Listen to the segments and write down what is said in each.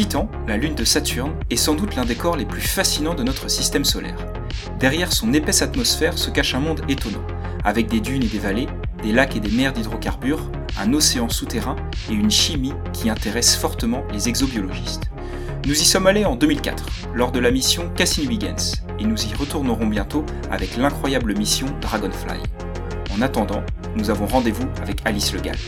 Titan, la lune de Saturne, est sans doute l'un des corps les plus fascinants de notre système solaire. Derrière son épaisse atmosphère se cache un monde étonnant, avec des dunes et des vallées, des lacs et des mers d'hydrocarbures, un océan souterrain et une chimie qui intéresse fortement les exobiologistes. Nous y sommes allés en 2004, lors de la mission Cassini-Huygens, et nous y retournerons bientôt avec l'incroyable mission Dragonfly. En attendant, nous avons rendez-vous avec Alice Le Gall.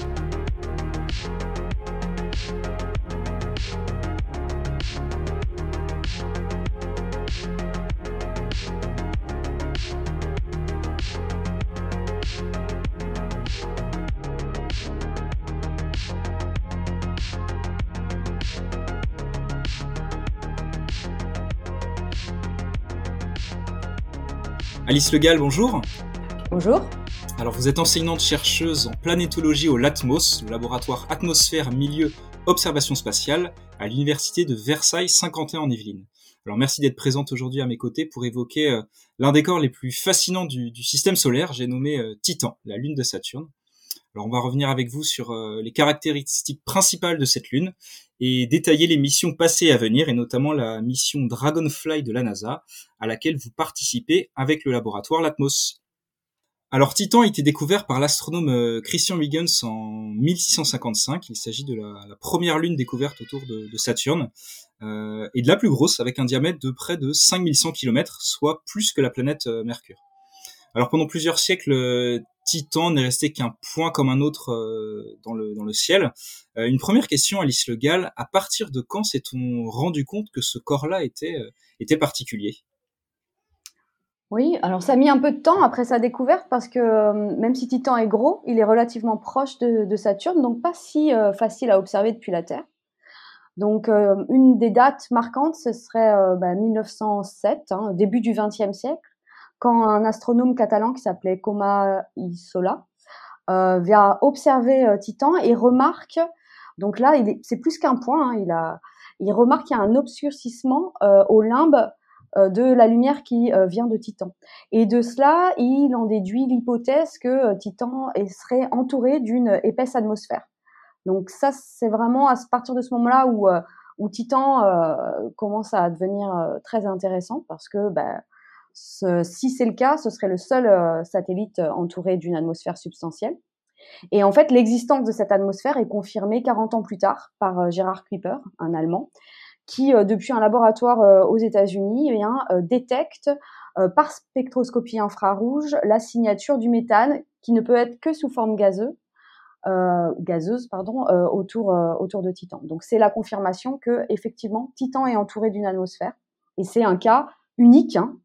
Le Gall, bonjour. Bonjour. Alors vous êtes enseignante chercheuse en planétologie au LATMOS, le laboratoire Atmosphère Milieu Observation Spatiale, à l'université de Versailles 51 en Yvelines. Alors merci d'être présente aujourd'hui à mes côtés pour évoquer euh, l'un des corps les plus fascinants du, système solaire, j'ai nommé euh, Titan, la lune de Saturne. Alors on va revenir avec vous sur euh, les caractéristiques principales de cette lune et détailler les missions passées et à venir, et notamment la mission Dragonfly de la NASA, à laquelle vous participez avec le laboratoire Latmos. Alors Titan a été découvert par l'astronome euh, Christian Huygens en 1655. Il s'agit de la, première lune découverte autour de, Saturne, euh, et de la plus grosse, avec un diamètre de près de 5100 km, soit plus que la planète Mercure. Alors pendant plusieurs siècles, Titan n'est resté qu'un point comme un autre euh, dans, le, ciel. Euh, une première question, Alice Le Gall. À partir de quand s'est-on rendu compte que ce corps-là était, euh, particulier? Oui, alors ça a mis un peu de temps après sa découverte parce que même si Titan est gros, il est relativement proche de, Saturne, donc pas si facile à observer depuis la Terre. Donc une des dates marquantes, ce serait 1907, bah, hein, début du XXe siècle quand un astronome catalan qui s'appelait Coma Isola euh, vient observer euh, Titan et remarque, donc là, c'est plus qu'un point, hein, il, a, il remarque qu'il y a un obscurcissement euh, au limbe euh, de la lumière qui euh, vient de Titan. Et de cela, il en déduit l'hypothèse que Titan serait entouré d'une épaisse atmosphère. Donc ça, c'est vraiment à partir de ce moment-là où, où Titan commence à devenir très intéressant parce que si c'est le cas, ce serait le seul euh, satellite euh, entouré d'une atmosphère substantielle. Et en fait, l'existence de cette atmosphère est confirmée 40 ans plus tard par euh, Gérard Kuiper, un Allemand, qui, depuis un laboratoire aux États-Unis, eh détecte par spectroscopie infrarouge la signature du méthane qui ne peut être que sous forme gazeuse, autour, de Titan. Donc c'est la confirmation que effectivement Titan est entouré d'une atmosphère et c'est un cas unique hein,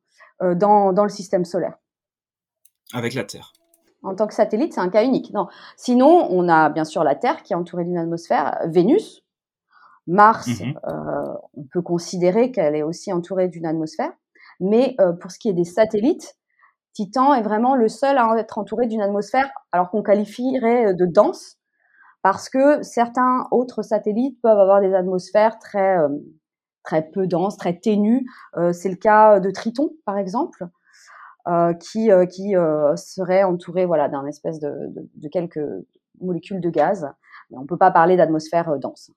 dans, dans le système solaire. Avec la Terre. En tant que satellite, c'est un cas unique. Non. Sinon, on a bien sûr la Terre qui est entourée d'une atmosphère, Vénus, Mars, mhm. euh, on peut considérer qu'elle est aussi entourée d'une atmosphère. Mais euh, pour ce qui est des satellites, Titan est vraiment le seul à être entouré d'une atmosphère, alors qu'on qualifierait de dense, parce que certains autres satellites peuvent avoir des atmosphères très très peu dense, très ténue. Euh, c'est le cas de Triton, par exemple, euh, qui, euh, qui serait entouré voilà, d'un espèce de, quelques molécules de gaz. On ne peut pas parler d'atmosphère dense.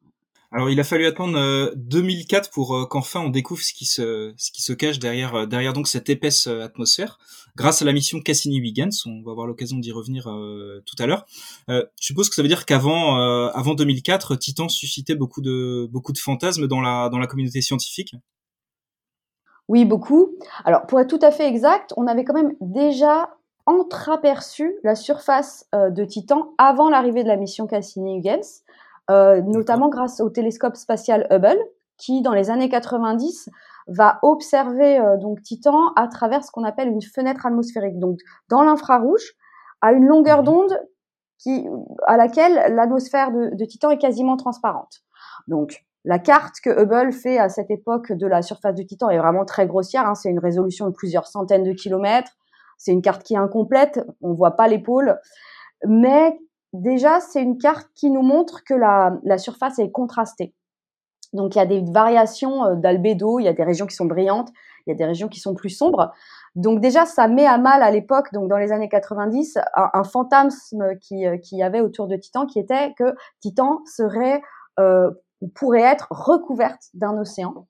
Alors il a fallu attendre 2004 pour qu'enfin on découvre ce qui se ce qui se cache derrière derrière donc cette épaisse atmosphère grâce à la mission Cassini-Huygens. On va avoir l'occasion d'y revenir euh, tout à l'heure. Euh, je suppose que ça veut dire qu'avant euh, avant 2004, Titan suscitait beaucoup de beaucoup de fantasmes dans la dans la communauté scientifique? Oui, beaucoup. Alors pour être tout à fait exact, on avait quand même déjà entreaperçu la surface de Titan avant l'arrivée de la mission Cassini-Huygens, notamment grâce au télescope spatial Hubble, qui dans les années 90 va observer euh, donc Titan à travers ce qu'on appelle une fenêtre atmosphérique, donc dans l'infrarouge, à une longueur mhm. d'onde qui, à laquelle l'atmosphère de, de, Titan est quasiment transparente. Donc la carte que Hubble fait à cette époque de la surface de Titan est vraiment très grossière. Hein, c'est une résolution de plusieurs centaines de kilomètres. C'est une carte qui est incomplète. On voit pas les pôles, mais déjà c'est une carte qui nous montre que la, la surface est contrastée. Donc il y a des variations euh, d'albédo, il y a des régions qui sont brillantes, il y a des régions qui sont plus sombres. Donc déjà ça met à mal à l'époque, donc dans les années 90, un, fantasme qui, euh, qui y avait autour de Titan, qui était que Titan serait euh, ou pourrait être recouverte d'un océan.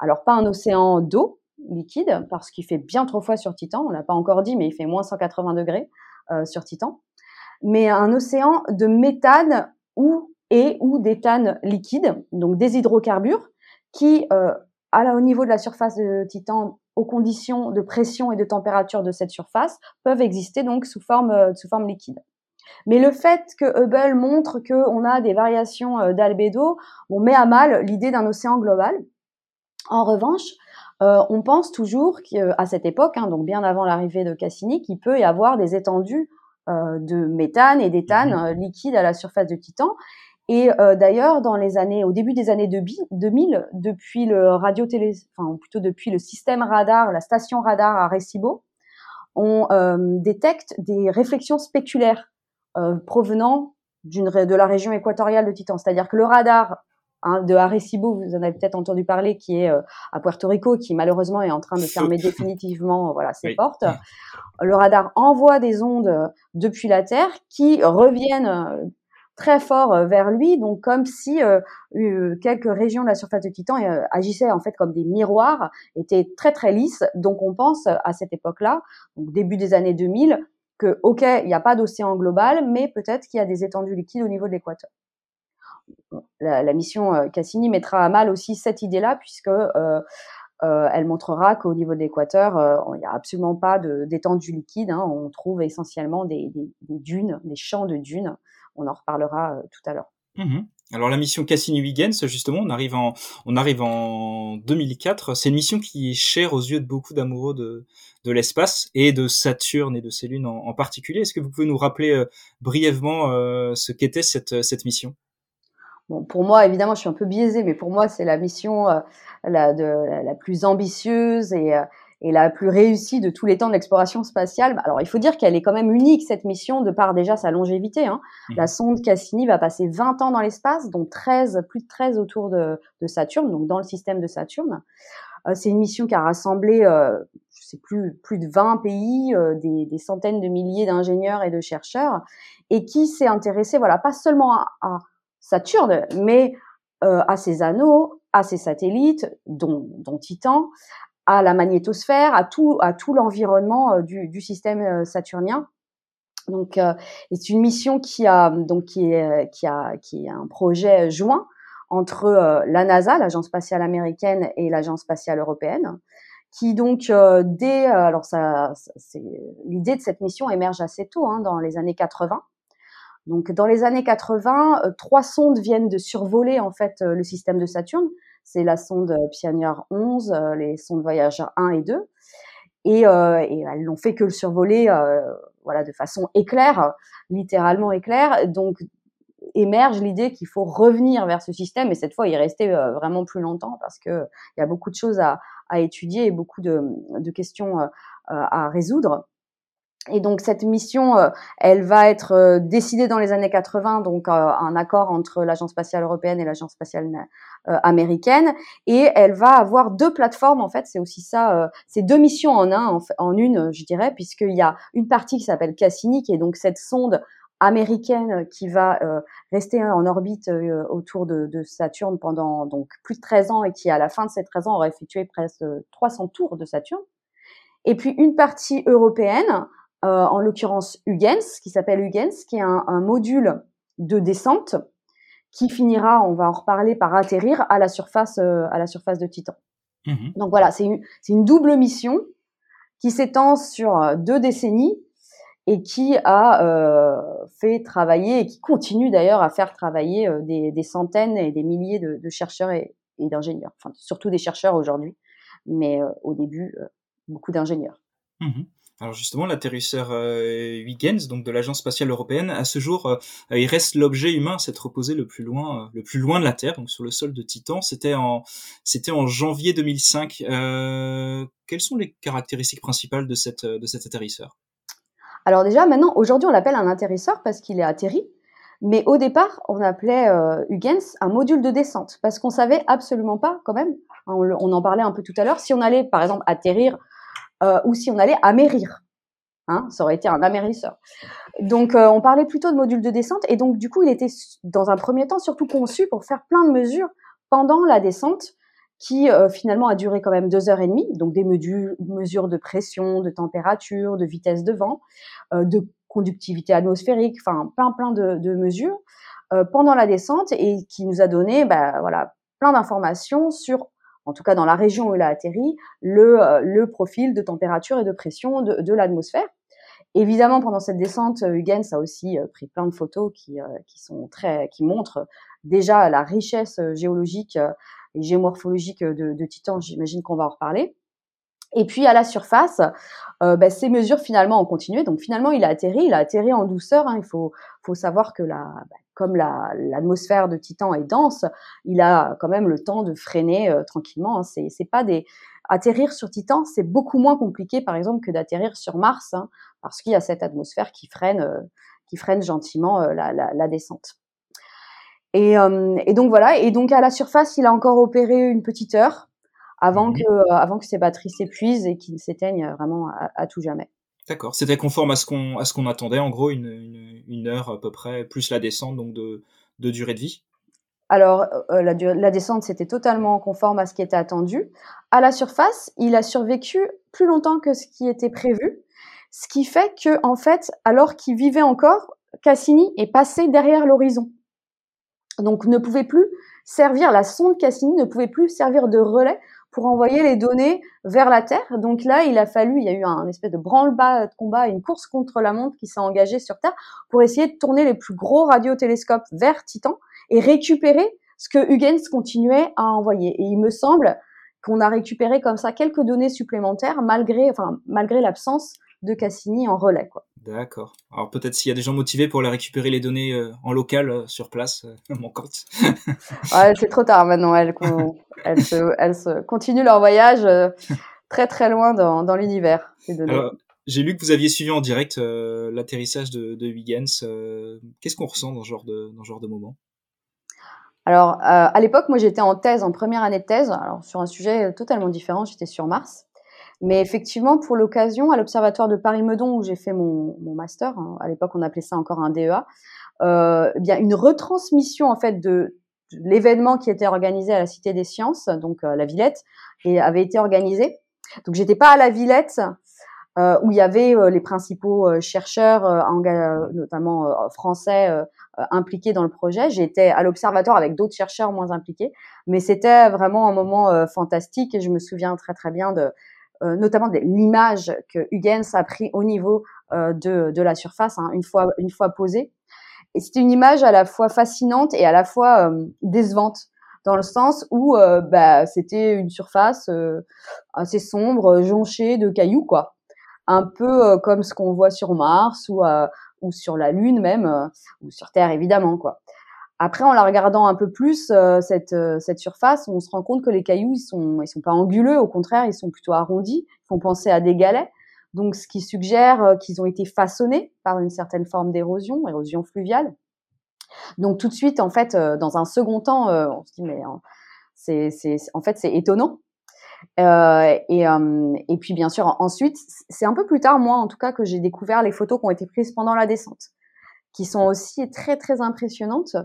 Alors pas un océan d'eau liquide, parce qu'il fait bien trop froid sur Titan, on l'a pas encore dit, mais il fait moins 180 degrés euh, sur Titan, mais un océan de méthane ou et ou d'éthane liquide, donc des hydrocarbures, qui, euh, à au niveau de la surface de Titan, aux conditions de pression et de température de cette surface, peuvent exister donc sous forme, euh, liquide. Mais le fait que Hubble montre qu'on a des variations euh, d'albédo, on met à mal l'idée d'un océan global. En revanche, on pense toujours qu'à cette époque, hein, donc bien avant l'arrivée de Cassini, qu'il peut y avoir des étendues de méthane et d'éthane mmh liquides à la surface de Titan. Et euh, d'ailleurs, dans les années, au début des années 2000, depuis le radio télé, enfin plutôt depuis le système radar, la station radar à Recibo, on euh, détecte des réflexions spéculaires euh, provenant de la région équatoriale de Titan. C'est-à-dire que le radar hein, de Arecibo, vous en avez peut-être entendu parler, qui est à Puerto Rico, qui malheureusement est en train de fermer définitivement voilà ses portes. Le radar envoie des ondes depuis la Terre qui reviennent très fort euh, vers lui, donc comme si euh, quelques régions de la surface de Titan euh, agissaient en fait comme des miroirs, étaient très très lisses. Donc on pense à cette époque-là, donc début des années 2000, que ok, il n'y a pas d'océan global, mais peut-être qu'il y a des étendues liquides au niveau de l'équateur. La, mission Cassini mettra à mal aussi cette idée-là, puisque euh, elle montrera qu'au niveau de l'équateur, il n'y a absolument pas d'étendues liquides. Hein, on trouve essentiellement des, dunes, des champs de dunes on en reparlera euh, tout à l'heure. Mmh Alors la mission Cassini-Huygens, justement, on arrive en, on arrive en 2004. C'est une mission qui est chère aux yeux de beaucoup d'amoureux de, l'espace et de Saturne et de ses lunes en, particulier. Est-ce que vous pouvez nous rappeler euh, brièvement euh, ce qu'était cette mission? Bon, pour moi, évidemment, je suis un peu biaisée, mais pour moi, c'est la mission la, de, la, plus ambitieuse et, et la plus réussie de tous les temps de l'exploration spatiale. Alors, il faut dire qu'elle est quand même unique, cette mission, de par déjà sa longévité. Hein. Mmh. La sonde Cassini va passer 20 ans dans l'espace, dont 13, plus de 13 autour de, de Saturne, donc dans le système de Saturne. Euh, c'est une mission qui a rassemblé, euh, je sais plus, plus de 20 pays, euh, des, des, centaines de milliers d'ingénieurs et de chercheurs, et qui s'est intéressé, voilà, pas seulement à, à Saturne, mais euh, à ses anneaux, à ses satellites, dont, Titan, à la magnétosphère, à tout, à tout l'environnement euh, du, système euh, saturnien. Donc, c'est une mission qui a donc qui est qui a qui est un projet joint entre la NASA, l'agence spatiale américaine, et l'agence spatiale européenne, qui donc dès alors ça, c'est l'idée de cette mission émerge assez tôt, hein, dans les années 80. Donc, dans les années 80, trois sondes viennent de survoler en fait le système de Saturne c'est la sonde euh, Pioneer 11, euh, les sondes Voyager 1 et 2. Et, euh, et elles n'ont fait que le survoler voilà, de façon éclair, littéralement éclair. Donc, émerge l'idée qu'il faut revenir vers ce système et cette fois y rester vraiment plus longtemps parce que il y a beaucoup de choses à, à étudier et beaucoup de, de questions à résoudre. Et donc cette mission, euh, elle va être euh, décidée dans les années 80, donc euh, un accord entre l'agence spatiale européenne et l'agence spatiale américaine, et elle va avoir deux plateformes en fait. C'est aussi ça, c'est deux missions en un, en, une, je dirais, puisqu'il y a une partie qui s'appelle Cassini, qui est donc cette sonde américaine qui va rester en orbite autour de, de, Saturne pendant donc plus de 13 ans et qui à la fin de ces 13 ans aura effectué presque 300 tours de Saturne. Et puis une partie européenne en l'occurrence Huygens, qui s'appelle Huygens, qui est un, module de descente qui finira, on va en reparler, par atterrir à la surface, euh, à la surface de Titan. Mhm. Donc voilà, c'est une, une, double mission qui s'étend sur euh, deux décennies et qui a fait travailler et qui continue d'ailleurs à faire travailler des, centaines et des milliers de, chercheurs et, d'ingénieurs, enfin surtout des chercheurs aujourd'hui, mais au début beaucoup d'ingénieurs. Mhm. Alors justement, l'atterrisseur euh, Huygens, donc de l'agence spatiale européenne, à ce jour, euh, il reste l'objet humain à s'être posé le plus loin, euh, le plus loin de la Terre, donc sur le sol de Titan. C'était en, c'était en janvier 2005. Euh, quelles sont les caractéristiques principales de cette, de cet atterrisseur? Alors déjà, maintenant, aujourd'hui, on l'appelle un atterrisseur parce qu'il est atterri. Mais au départ, on appelait Huygens un module de descente parce qu'on savait absolument pas, quand même, on, on en parlait un peu tout à l'heure, si on allait, par exemple, atterrir euh, ou si on allait amérir. Hein, ça aurait été un amérisseur. Donc, on parlait plutôt de module de descente. Et donc, du coup, il était dans un premier temps surtout conçu pour faire plein de mesures pendant la descente qui finalement a duré quand même deux heures et demie, donc des mesures de pression, de température, de vitesse de vent, de conductivité atmosphérique, enfin plein plein de, de mesures pendant la descente et qui nous a donné bah, voilà plein d'informations sur en tout cas dans la région où il a atterri, le, le profil de température et de pression de, de l'atmosphère. Évidemment, pendant cette descente, Huygens a aussi pris plein de photos qui, qui sont très, qui montrent déjà la richesse géologique et géomorphologique de, de Titan. J'imagine qu'on va en reparler. Et puis à la surface, euh, bah, ces mesures finalement ont continué. Donc finalement, il a atterri, il a atterri en douceur. Hein. Il faut, faut savoir que la, bah, comme l'atmosphère de Titan est dense, il a quand même le temps de freiner euh, tranquillement. Hein. C'est, pas des atterrir sur Titan, c'est beaucoup moins compliqué par exemple que d'atterrir sur Mars, hein, parce qu'il y a cette atmosphère qui freine, euh, qui freine gentiment euh, la, la, la, descente. Et, et donc voilà. Et donc à la surface, il a encore opéré une petite heure avant mmh que avant que ses batteries s'épuisent et qu'ils s'éteignent vraiment à, tout jamais. D'accord, c'était conforme à ce qu'on à ce qu'on attendait, en gros une, une, heure à peu près, plus la descente donc de, de durée de vie? Alors euh, la, la, descente c'était totalement conforme à ce qui était attendu. À la surface, il a survécu plus longtemps que ce qui était prévu, ce qui fait que en fait, alors qu'il vivait encore, Cassini est passé derrière l'horizon, donc ne pouvait plus servir la sonde Cassini ne pouvait plus servir de relais pour envoyer les données vers la Terre. Donc là, il a fallu, il y a eu un, espèce de branle-bas de combat, une course contre la montre qui s'est engagée sur Terre pour essayer de tourner les plus gros radiotélescopes vers Titan et récupérer ce que Huygens continuait à envoyer. Et il me semble qu'on a récupéré comme ça quelques données supplémentaires malgré, enfin, malgré l'absence de Cassini en relais. Quoi. D'accord. Alors peut-être s'il y a des gens motivés pour aller récupérer les données euh, en local euh, sur place, euh, mon compte. ouais, c'est trop tard maintenant. Elles, elles, se, elles se continuent leur voyage très très loin dans, dans l'univers. J'ai lu que vous aviez suivi en direct l'atterrissage de, de Huygens. Qu'est-ce qu'on ressent dans ce genre de, dans ce genre de moment? Alors, à l'époque, moi j'étais en thèse, en première année de thèse, alors sur un sujet totalement différent, j'étais sur Mars. Mais effectivement, pour l'occasion, à l'Observatoire de Paris-Meudon, où j'ai fait mon, master, hein, à l'époque on appelait ça encore un DEA, euh, eh bien une retransmission en fait de, l'événement qui était organisé à la Cité des Sciences, donc euh, la Villette, et avait été organisé. Donc j'étais pas à la Villette, euh, où il y avait euh, les principaux chercheurs, notamment français, impliqués dans le projet. J'étais à l'observatoire avec d'autres chercheurs moins impliqués, mais c'était vraiment un moment fantastique et je me souviens très très bien de notamment l'image que Huygens a pris au niveau euh, de, de, la surface hein, une fois une fois posée. Et c'était une image à la fois fascinante et à la fois euh, décevante dans le sens où bah, c'était une surface assez sombre, jonchée de cailloux, quoi. Un peu comme ce qu'on voit sur Mars ou, ou sur la Lune même, ou sur Terre évidemment, quoi. Après, en la regardant un peu plus, euh, cette, euh, cette surface, on se rend compte que les cailloux, ils sont, ils sont pas anguleux, au contraire, ils sont plutôt arrondis, ils font penser à des galets. Donc, ce qui suggère euh, qu'ils ont été façonnés par une certaine forme d'érosion, érosion fluviale. Donc, tout de suite, en fait, dans un second temps, on se dit, mais c'est, c'est, en fait, c'est étonnant. Euh, et, et puis, bien sûr, ensuite, c'est un peu plus tard, moi, en tout cas, que j'ai découvert les photos qui ont été prises pendant la descente qui sont aussi très très impressionnantes.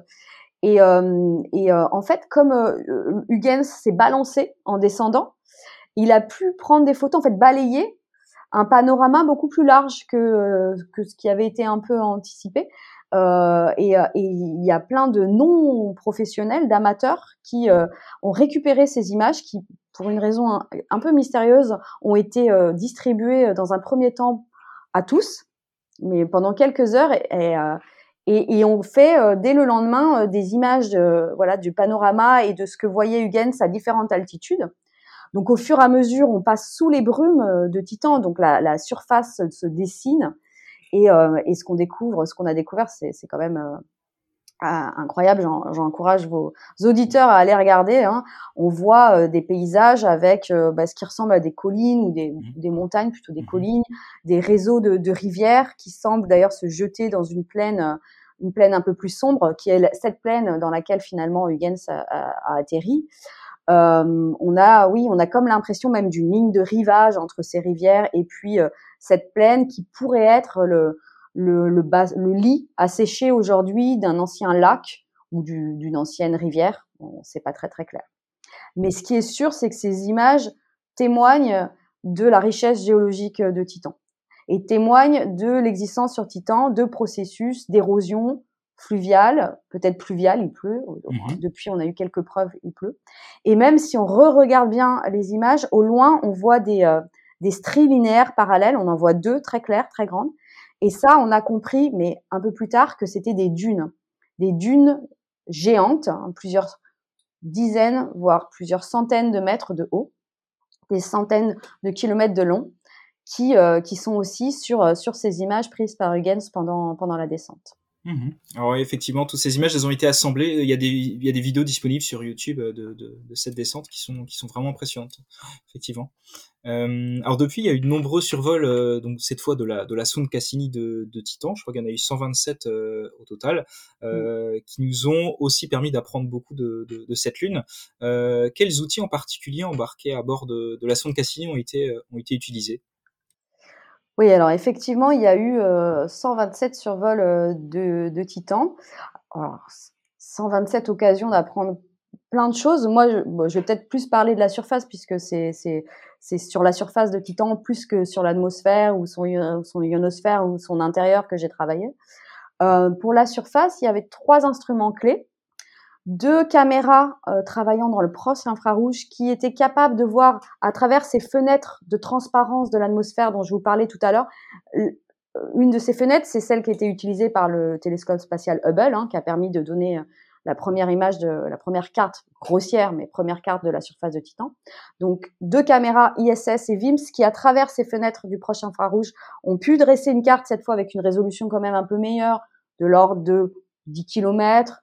Et, euh, et euh, en fait, comme euh, Huygens s'est balancé en descendant, il a pu prendre des photos, en fait, balayer un panorama beaucoup plus large que, que ce qui avait été un peu anticipé. Euh, et, il y a plein de non-professionnels, d'amateurs, qui ont récupéré ces images qui, pour une raison un, un peu mystérieuse, ont été distribuées dans un premier temps à tous, mais pendant quelques heures et, euh, on fait euh, dès le lendemain euh, des images voilà du panorama et de ce que voyait Huygens à différentes altitudes. Donc au fur et à mesure, on passe sous les brumes de Titan, donc la, la surface se dessine et, et ce qu'on découvre, ce qu'on a découvert, c'est quand même ah, incroyable. J'encourage vos auditeurs à aller regarder. Hein. On voit euh, des paysages avec euh, bah, ce qui ressemble à des collines ou des, mmh des montagnes, plutôt des mmh collines, des réseaux de, de rivières qui semblent d'ailleurs se jeter dans une plaine, euh, une plaine un peu plus sombre, qui est cette plaine dans laquelle finalement Huygens a, a, atterri. Euh, on a, oui, on a comme l'impression même d'une ligne de rivage entre ces rivières et puis cette plaine qui pourrait être le, le, le, bas, le lit asséché aujourd'hui d'un ancien lac ou d'une ancienne rivière. Bon, c'est pas très très clair. Mais ce qui est sûr, c'est que ces images témoignent de la richesse géologique de Titan et témoignent de l'existence sur Titan de processus d'érosion fluviale, peut-être pluviale, il pleut. Mhm. Depuis, on a eu quelques preuves, il pleut. Et même si on re-regarde bien les images, au loin, on voit des, euh, des stries linéaires parallèles. On en voit deux très claires, très grandes. Et ça, on a compris, mais un peu plus tard, que c'était des dunes. Des dunes géantes, hein, plusieurs dizaines, voire plusieurs centaines de mètres de haut, des centaines de kilomètres de long, qui, euh, qui sont aussi sur, euh, sur ces images prises par Huygens pendant, pendant la descente. Mhm. Alors effectivement, toutes ces images, elles ont été assemblées. Il y a des, il y a des vidéos disponibles sur YouTube de, de, de cette descente qui sont, qui sont vraiment impressionnantes, effectivement. Euh, alors depuis, il y a eu de nombreux survols, euh, donc cette fois de la, de la sonde Cassini de, de Titan. Je crois qu'il y en a eu 127 euh, au total, euh, mm. qui nous ont aussi permis d'apprendre beaucoup de, de, cette lune. Euh, quels outils en particulier embarqués à bord de, de la sonde Cassini ont été, ont été utilisés? Oui, alors effectivement, il y a eu 127 survols de, de Titan. Alors, 127 occasions d'apprendre plein de choses. Moi, je, vais peut-être plus parler de la surface puisque c'est sur la surface de Titan plus que sur l'atmosphère ou son, son ionosphère ou son intérieur que j'ai travaillé. Euh, pour la surface, il y avait trois instruments clés, deux caméras euh, travaillant dans le proche infrarouge qui étaient capables de voir à travers ces fenêtres de transparence de l'atmosphère dont je vous parlais tout à l'heure. Une de ces fenêtres, c'est celle qui a été utilisée par le télescope spatial Hubble, hein, qui a permis de donner la première image de la première carte grossière, mais première carte de la surface de Titan. Donc deux caméras ISS et VIMS qui, à travers ces fenêtres du proche infrarouge, ont pu dresser une carte cette fois avec une résolution quand même un peu meilleure, de l'ordre de 10 km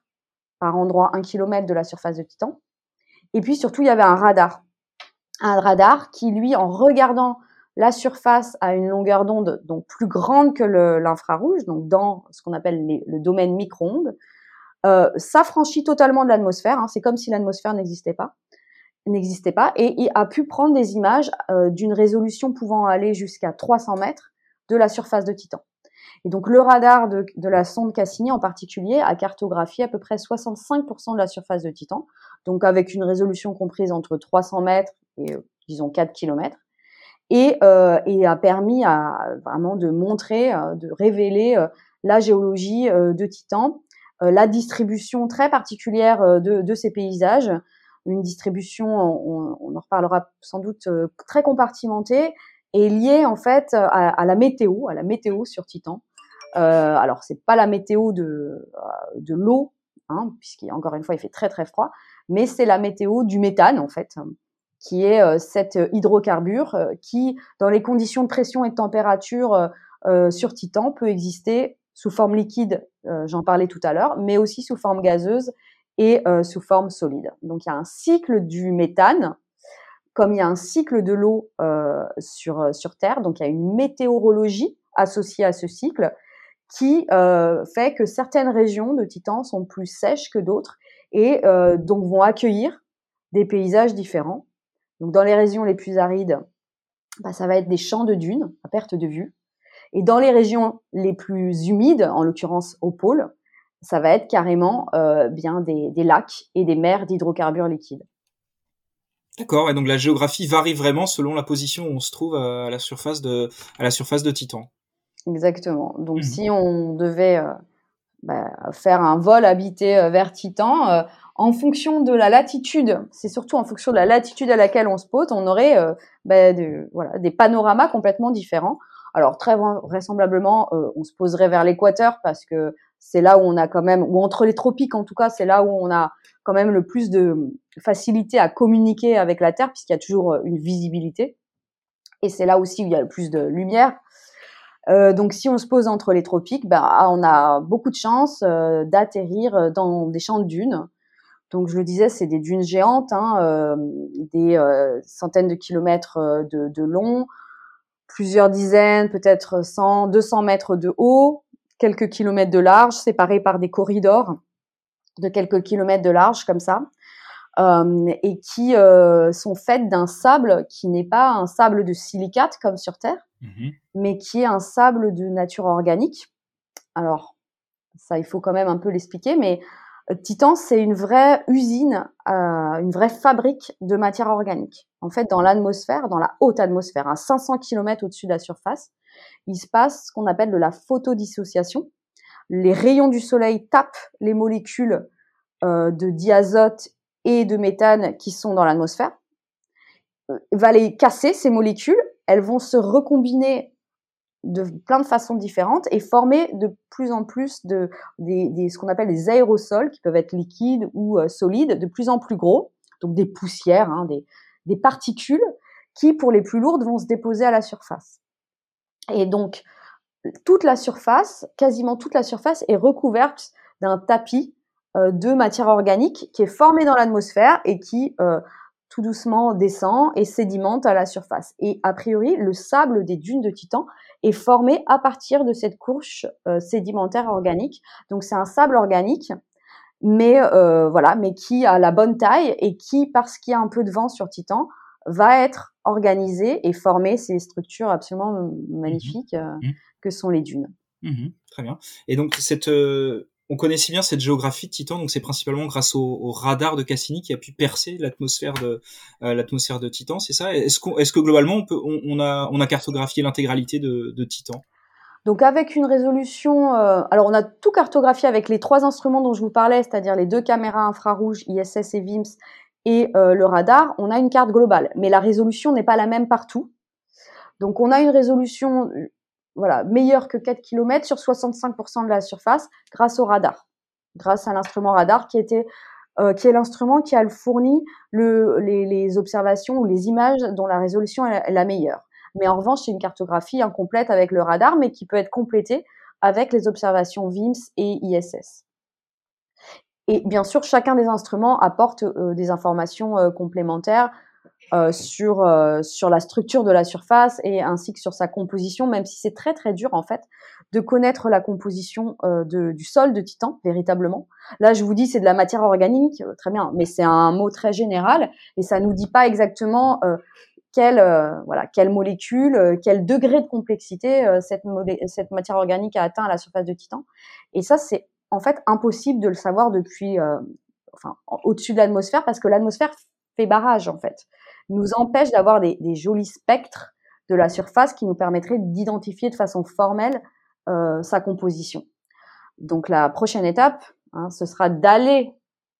par endroit 1 km de la surface de Titan. Et puis surtout, il y avait un radar, un radar qui lui, en regardant la surface à une longueur d'onde donc plus grande que l'infrarouge, donc dans ce qu'on appelle le domaine micro-ondes, euh, s'affranchit totalement de l'atmosphère. Hein, c'est comme si l'atmosphère n'existait pas, n'existait pas, et il a pu prendre des images euh, d'une résolution pouvant aller jusqu'à 300 mètres de la surface de Titan. Et donc le radar de, la sonde Cassini en particulier a cartographié à peu près 65% de la surface de Titan, donc avec une résolution comprise entre 300 mètres et euh, disons 4 km, et, et, a permis à, vraiment de montrer, de révéler la géologie de Titan euh, la distribution très particulière euh, de, ces paysages, une distribution, on, en reparlera sans doute, euh, très compartimentée et liée en fait à, la météo, à la météo sur Titan. Euh, alors c'est pas la météo de, de l'eau, hein, puisqu'encore une fois il fait très très froid, mais c'est la météo du méthane en fait, qui est cet hydrocarbure qui, dans les conditions de pression et de température sur Titan, peut exister sous forme liquide, euh, j'en parlais tout à l'heure, mais aussi sous forme gazeuse et euh, sous forme solide. Donc il y a un cycle du méthane, comme il y a un cycle de l'eau euh, sur Terre, donc il y a une météorologie associée à ce cycle qui fait que certaines régions de Titan sont plus sèches que d'autres et donc vont accueillir des paysages différents. Donc dans les régions les plus arides, bah, ça va être des champs de dunes à perte de vue. Et dans les régions les plus humides, en l'occurrence au pôle, ça va être carrément euh, bien des, lacs et des mers d'hydrocarbures liquides. D'accord, et donc la géographie varie vraiment selon la position où on se trouve à la surface de, à la surface de Titan. Exactement. Donc mmh. si on devait euh, bah, faire un vol habité euh, vers Titan, en fonction de la latitude, c'est surtout en fonction de la latitude à laquelle on se pose, on aurait bah, voilà, des panoramas complètement différents. Alors très vraisemblablement, euh, on se poserait vers l'équateur parce que c'est là où on a quand même, ou entre les tropiques en tout cas, c'est là où on a quand même le plus de facilité à communiquer avec la Terre puisqu'il y a toujours euh, une visibilité. Et c'est là aussi où il y a le plus de lumière. Euh, donc si on se pose entre les tropiques, ben, on a beaucoup de chances d'atterrir dans des champs de dunes. Donc je le disais, c'est des dunes géantes, hein, des centaines de kilomètres de, de long, plusieurs dizaines, peut-être 100, 200 mètres de haut, quelques kilomètres de large, séparés par des corridors de quelques kilomètres de large comme ça, euh, et qui euh, sont faites d'un sable qui n'est pas un sable de silicate comme sur Terre, mhm. mais qui est un sable de nature organique. alors ça il faut quand même un peu l'expliquer, mais Titan, c'est une vraie usine, euh, une vraie fabrique de matière organique. En fait, dans l'atmosphère, dans la haute atmosphère, à 500 km au-dessus de la surface, il se passe ce qu'on appelle de la photodissociation. Les rayons du soleil tapent les molécules euh, de diazote et de méthane qui sont dans l'atmosphère, euh, va les casser, ces molécules, elles vont se recombiner de plein de façons différentes et former de plus en plus de ce qu'on appelle des aérosols qui peuvent être liquides ou euh, solides, de plus en plus gros, donc des poussières, hein, des, particules qui, pour les plus lourdes, vont se déposer à la surface. Et donc toute la surface, quasiment toute la surface, est recouverte d'un tapis de matière organique qui est formé dans l'atmosphère et qui euh, tout doucement descend et sédimente à la surface. Et a priori, le sable des dunes de Titan est formé à partir de cette couche euh, sédimentaire organique. Donc c'est un sable organique, mais euh, voilà, mais qui a la bonne taille et qui, parce qu'il y a un peu de vent sur Titan, va être organisé et former ces structures absolument mmh magnifiques euh, mmh. que sont les dunes. Mmh très bien. Et donc cette on connaît si bien cette géographie de Titan, donc c'est principalement grâce au, radar de Cassini qui a pu percer l'atmosphère de euh, l'atmosphère de Titan, c'est ça? Est-ce que globalement on peut, on, a, cartographié l'intégralité de, de, Titan? Donc avec une résolution, euh, alors on a tout cartographié avec les trois instruments dont je vous parlais, c'est-à-dire les deux caméras infrarouges ISS et VIMS et euh, le radar, on a une carte globale, mais la résolution n'est pas la même partout. Donc on a une résolution voilà, meilleur que 4 km sur 65% de la surface grâce au radar, grâce à l'instrument radar qui était euh, qui est l'instrument qui a fourni le, les, observations ou les images dont la résolution est la meilleure. Mais en revanche, c'est une cartographie incomplète avec le radar, mais qui peut être complétée avec les observations VIMS et ISS. Et bien sûr, chacun des instruments apporte euh, des informations euh, complémentaires euh, sur euh, sur la structure de la surface et ainsi que sur sa composition, même si c'est très très dur en fait de connaître la composition euh, de, du sol de Titan véritablement. Là, je vous dis c'est de la matière organique, très bien, mais c'est un mot très général et ça nous dit pas exactement quelle voilà quelle molécule, quel degré de complexité cette cette matière organique a atteint à la surface de Titan. Et ça c'est en fait impossible de le savoir depuis enfin au-dessus de l'atmosphère parce que l'atmosphère fait barrage en fait nous empêche d'avoir des, jolis spectres de la surface qui nous permettraient d'identifier de façon formelle euh, sa composition. Donc la prochaine étape, hein, ce sera d'aller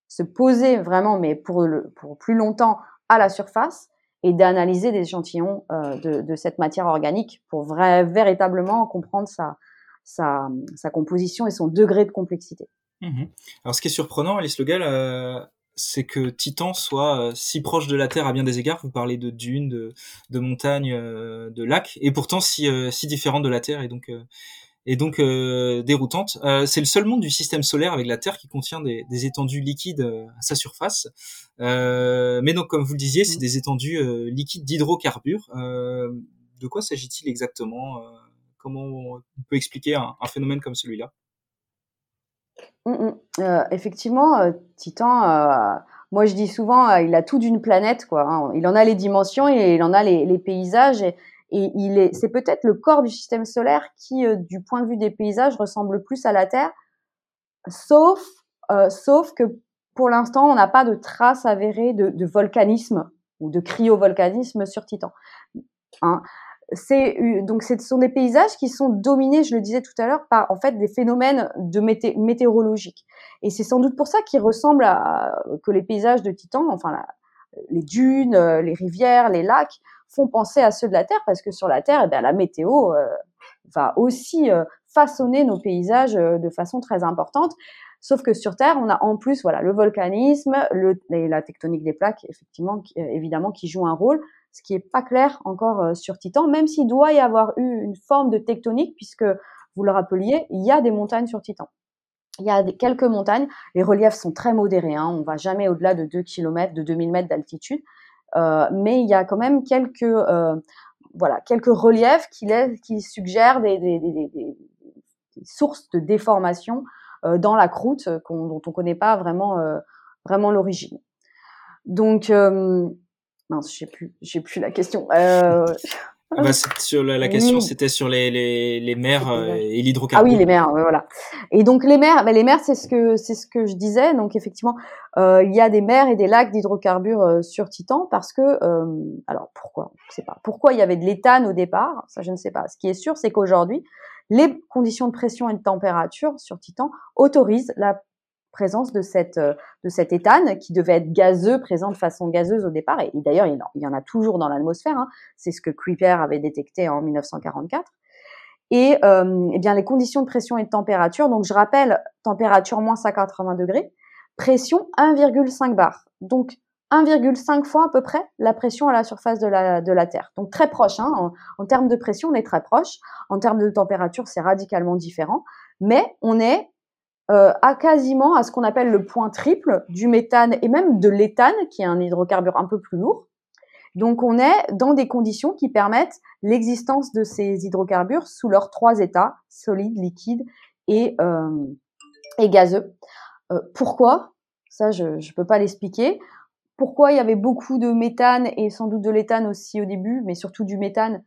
se poser vraiment, mais pour, le, plus longtemps, à la surface et d'analyser des échantillons euh, de, cette matière organique pour véritablement comprendre sa, composition et son degré de complexité. Mmh Alors ce qui est surprenant, Alice Legal, euh, c'est que Titan soit euh, si proche de la Terre à bien des égards. Vous parlez de dunes, de, de montagnes, euh, de lacs, et pourtant si, euh, si différente de la Terre et donc, et donc déroutante. c'est le seul monde du système solaire avec la Terre qui contient des, des étendues liquides à sa surface. mais donc, comme vous le disiez, c'est mmh. des étendues liquides d'hydrocarbures. de quoi s'agit-il exactement? Comment on peut expliquer un phénomène comme celui-là? Mmh, mmh. Euh, effectivement, euh, Titan, euh, moi je dis souvent, il a tout d'une planète, quoi. Hein. Il en a les dimensions et il en a les, paysages. Et, il est, c'est peut-être le corps du système solaire qui, du point de vue des paysages, ressemble plus à la Terre, sauf, sauf que pour l'instant, on n'a pas de traces avérées de, volcanisme ou de cryovolcanisme sur Titan. Hein c'est donc ce sont des paysages qui sont dominés, je le disais tout à l'heure, par en fait des phénomènes de météorologiques. Et c'est sans doute pour ça qu'ils ressemblent à que les paysages de Titan, enfin les dunes, euh, les rivières, les lacs, font penser à ceux de la Terre parce que sur la Terre, eh bien, la météo euh, va aussi euh, façonner nos paysages de façon très importante. Sauf que sur Terre, on a en plus voilà le volcanisme, la tectonique des plaques, effectivement, évidemment, qui joue un rôle, ce qui est pas clair encore euh, sur Titan, même s'il doit y avoir eu une forme de tectonique, puisque vous le rappeliez, il y a des montagnes sur Titan. Il y a quelques montagnes, les reliefs sont très modérés, hein, on va jamais au-delà de 2 km, de 2000 mètres d'altitude, euh, mais il y a quand même quelques, euh, voilà, quelques reliefs qui, suggèrent des, sources de déformation euh, dans la croûte dont on ne connaît pas vraiment, euh, vraiment l'origine. Donc, euh, Mince, j'ai j'ai plus la question. Euh... Ah bah, sur la, question, c'était sur les, les, les mers euh, et l'hydrocarbure. Ah oui, les mers, voilà. Et donc les mers, bah, les mers, c'est ce que c'est ce que je disais. Donc effectivement, euh, il y a des mers et des lacs d'hydrocarbures euh, sur Titan parce que, alors pourquoi? Je sais pas. Pourquoi il y avait de l'éthane au départ? Ça, je ne sais pas. Ce qui est sûr, c'est qu'aujourd'hui, les conditions de pression et de température sur Titan autorisent la présence de cette euh, de cet éthane qui devait être gazeux, présent de façon gazeuse au départ. Et, d'ailleurs, il, y en a toujours dans l'atmosphère. Hein. C'est ce que Kuiper avait détecté en 1944. Et euh, eh bien les conditions de pression et de température. Donc je rappelle, température moins 180 degrés, pression 1,5 bar. Donc 1,5 fois à peu près la pression à la surface de la, de la Terre. Donc très proche. Hein. En, termes de pression, on est très proche. En termes de température, c'est radicalement différent. Mais on est euh, à quasiment à ce qu'on appelle le point triple du méthane et même de l'éthane, qui est un hydrocarbure un peu plus lourd. Donc on est dans des conditions qui permettent l'existence de ces hydrocarbures sous leurs trois états, solide, liquide et, euh, et gazeux. Euh, pourquoi? Ça, je ne peux pas l'expliquer. Pourquoi il y avait beaucoup de méthane et sans doute de l'éthane aussi au début, mais surtout du méthane?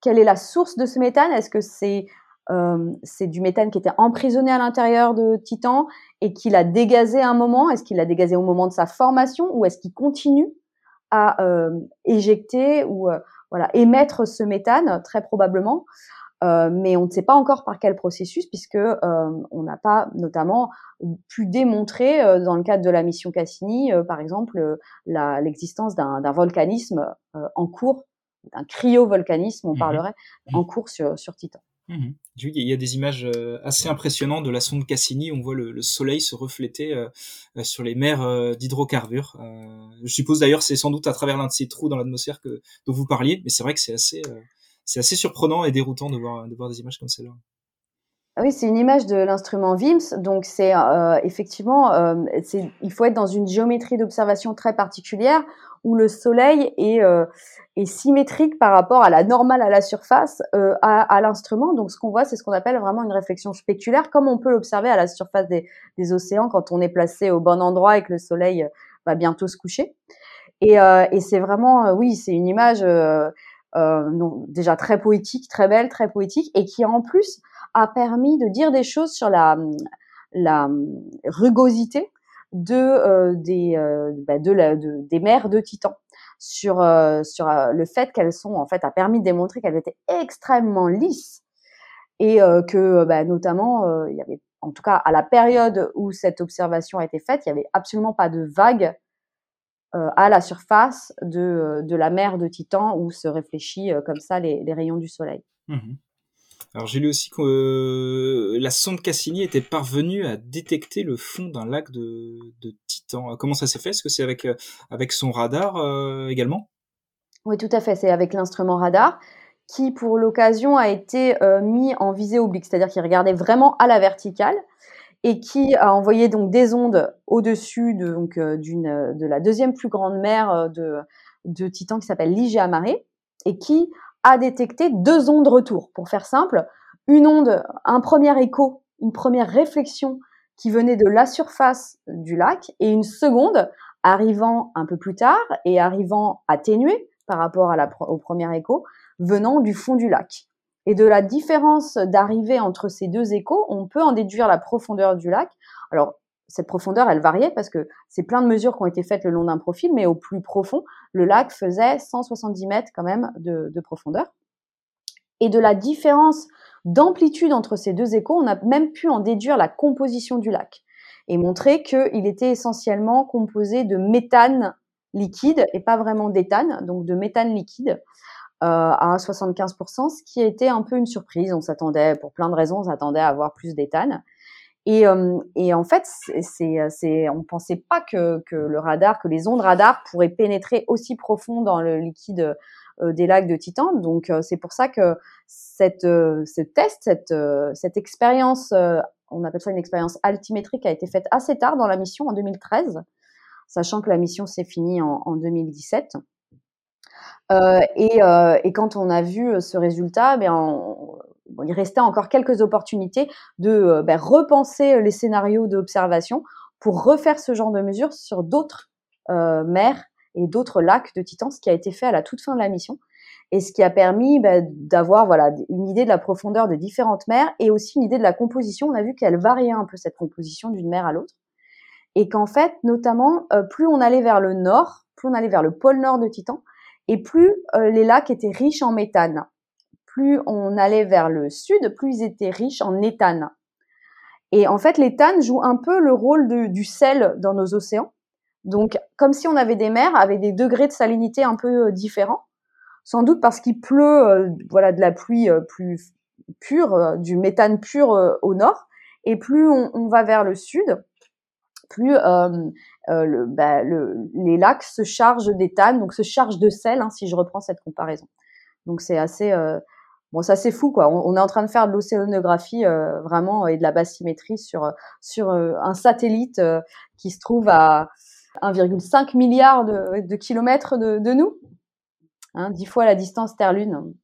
Quelle est la source de ce méthane? Est-ce que c'est euh, c'est du méthane qui était emprisonné à l'intérieur de Titan et qu'il a dégazé à un moment. Est-ce qu'il l'a dégazé au moment de sa formation ou est-ce qu'il continue à euh, éjecter ou euh, voilà émettre ce méthane? Très probablement mais on ne sait pas encore par quel processus puisque on n'a pas notamment pu démontrer dans le cadre de la mission Cassini par exemple l'existence d'un volcanisme en cours d'un cryovolcanisme on mmh parlerait en cours sur, sur Titan. Mmh il y a des images euh, assez impressionnantes de la sonde Cassini. On voit le, soleil se refléter euh, euh, sur les mers d'hydrocarbures. je suppose d'ailleurs c'est sans doute à travers l'un de ces trous dans l'atmosphère dont vous parliez, mais c'est vrai que c'est assez surprenant et déroutant de voir des images comme celle-là. Oui, c'est une image de l'instrument VIMS, donc c'est effectivement, il faut être dans une géométrie d'observation très particulière où le Soleil est, euh, est symétrique par rapport à la normale à la surface euh, à, à l'instrument. Donc ce qu'on voit, c'est ce qu'on appelle vraiment une réflexion speculaire, comme on peut l'observer à la surface des, des, océans quand on est placé au bon endroit et que le Soleil euh, va bientôt se coucher. Et, euh, et c'est vraiment, euh, oui, c'est une image non, déjà très poétique, très belle, très poétique, et qui en plus a permis de dire des choses sur la, rugosité de euh, des euh, bah, de des mers de Titan sur euh, sur le fait qu'elles sont en fait a permis de démontrer qu'elles étaient extrêmement lisses et que bah, notamment il y avait en tout cas à la période où cette observation a été faite il y avait absolument pas de vagues à la surface de, de la mer de Titan où se réfléchit comme ça les, les rayons du soleil. Mmh alors j'ai lu aussi que euh, la sonde Cassini était parvenue à détecter le fond d'un lac de, Titan. Comment ça s'est fait? Est-ce que c'est avec, euh, avec son radar euh, également? Oui, tout à fait. C'est avec l'instrument radar qui, pour l'occasion, a été mis en visée oblique, c'est-à-dire qu'il regardait vraiment à la verticale et qui a envoyé donc des ondes au-dessus de, donc, d'une, de la deuxième plus grande mer de, de Titan qui s'appelle Ligia Mare et qui a détecté deux ondes retour. Pour faire simple, une onde, un premier écho, une première réflexion qui venait de la surface du lac et une seconde arrivant un peu plus tard et arrivant atténuée par rapport à au premier écho venant du fond du lac. Et de la différence d'arrivée entre ces deux échos, on peut en déduire la profondeur du lac. Alors, cette profondeur, elle variait parce que c'est plein de mesures qui ont été faites le long d'un profil, mais au plus profond, le lac faisait 170 mètres quand même de, profondeur. Et de la différence d'amplitude entre ces deux échos, on a même pu en déduire la composition du lac et montrer qu'il était essentiellement composé de méthane liquide et pas vraiment d'éthane, donc de méthane liquide. Euh, à 75%, ce qui été un peu une surprise. On s'attendait, pour plein de raisons, on s'attendait à avoir plus d'éthane. Et, euh, et, en fait, c'est, c'est, on pensait pas que, que, le radar, que les ondes radar pourraient pénétrer aussi profond dans le liquide euh, des lacs de Titan. Donc, euh, c'est pour ça que cette, ce test, cette, cette expérience, on appelle ça une expérience altimétrique, a été faite assez tard dans la mission, en 2013, sachant que la mission s'est finie en, en 2017. Euh, et, et, quand on a vu ce résultat, ben on, il restait encore quelques opportunités de euh, ben, repenser les scénarios d'observation pour refaire ce genre de mesures sur d'autres euh, mers et d'autres lacs de Titan, ce qui a été fait à la toute fin de la mission. et ce qui a permis bah, d'avoir voilà une idée de la profondeur des différentes mers et aussi une idée de la composition. On a vu qu'elle variait un peu cette composition d'une mer à l'autre et qu'en fait, notamment, euh, plus on allait vers le nord, plus on allait vers le pôle nord de Titan, et plus euh, les lacs étaient riches en méthane. Plus on allait vers le sud, plus ils étaient riches en éthane. Et en fait, l'éthane joue un peu le rôle du sel dans nos océans. Donc, comme si on avait des mers avec des degrés de salinité un peu euh, différents. Sans doute parce qu'il pleut, voilà, de la pluie plus pure, du méthane pur au nord. Et plus on, va vers le sud, plus euh, euh, bah, le, les lacs se chargent d'éthane, donc se chargent de sel, hein, si je reprends cette comparaison. Donc c'est assez euh, bon, c'est assez fou quoi. On, est en train de faire de l'océanographie vraiment et de la bassimétrie sur sur un satellite qui se trouve à 1,5 milliard de, kilomètres de, nous, hein, dix fois la distance Terre-Lune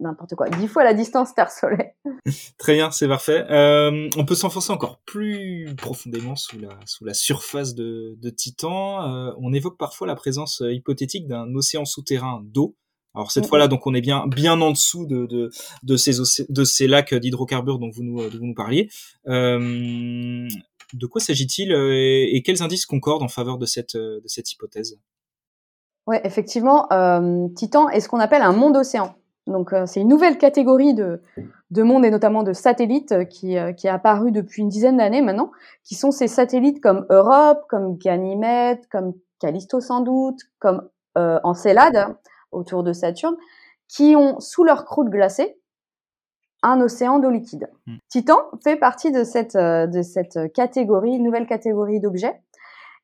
n'importe quoi, dix fois la distance Terre-Soleil. Très bien, c'est parfait. Euh, on peut s'enfoncer encore plus profondément sous la, sous la surface de, de Titan. Euh, on évoque parfois la présence euh, hypothétique d'un océan souterrain d'eau. Alors cette fois-là, donc on est bien bien en dessous de de, de ces de ces lacs d'hydrocarbures dont vous nous dont vous nous parliez. Euh, de quoi s'agit-il et, et, quels indices concordent en faveur de cette de cette hypothèse? Ouais, effectivement, Titan est ce qu'on appelle un monde océan. Donc euh, c'est une nouvelle catégorie de, de monde et notamment de satellites euh, qui, euh, qui est apparue depuis une dizaine d'années maintenant, qui sont ces satellites comme Europe, comme Ganymède, comme Callisto sans doute, comme Encelade autour de Saturne, qui ont sous leur croûte glacée un océan d'eau liquide. Hmm. Titan fait partie de cette, de cette catégorie, nouvelle catégorie d'objets,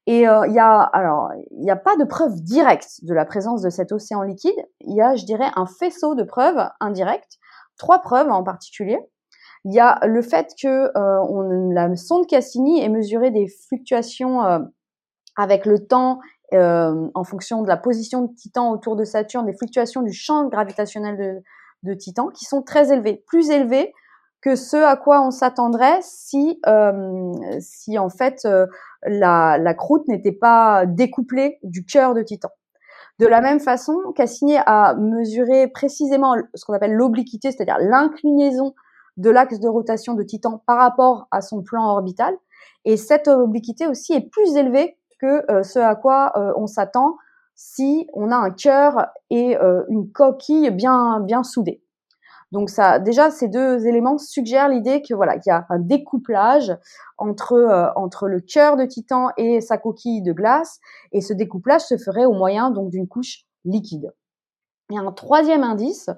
et euh, il y a alors il n'y a pas de preuve directe de la présence de cet océan liquide. Il y a, je dirais, un faisceau de preuves indirectes. Trois preuves en particulier. Il y a le fait que euh, on, la sonde Cassini ait mesuré des fluctuations euh, avec le temps en fonction de la position de Titan autour de Saturne, des fluctuations du champ gravitationnel de, de Titan qui sont très élevées, plus élevées que ce à quoi on s'attendrait si, euh, si en fait euh, la, la, croûte n'était pas découplée du cœur de Titan. De la même façon, Cassini a mesuré précisément ce qu'on appelle l'obliquité, c'est-à-dire l'inclinaison de l'axe de rotation de Titan par rapport à son plan orbital. Et cette obliquité aussi est plus élevée que euh, ce à quoi on s'attend si on a un cœur et une coquille bien bien soudée. Donc ça, déjà, ces deux éléments suggèrent l'idée que voilà, qu'il y a un découplage entre euh, entre le cœur de Titan et sa coquille de glace, et ce découplage se ferait au moyen donc d'une couche liquide. Il y a un troisième indice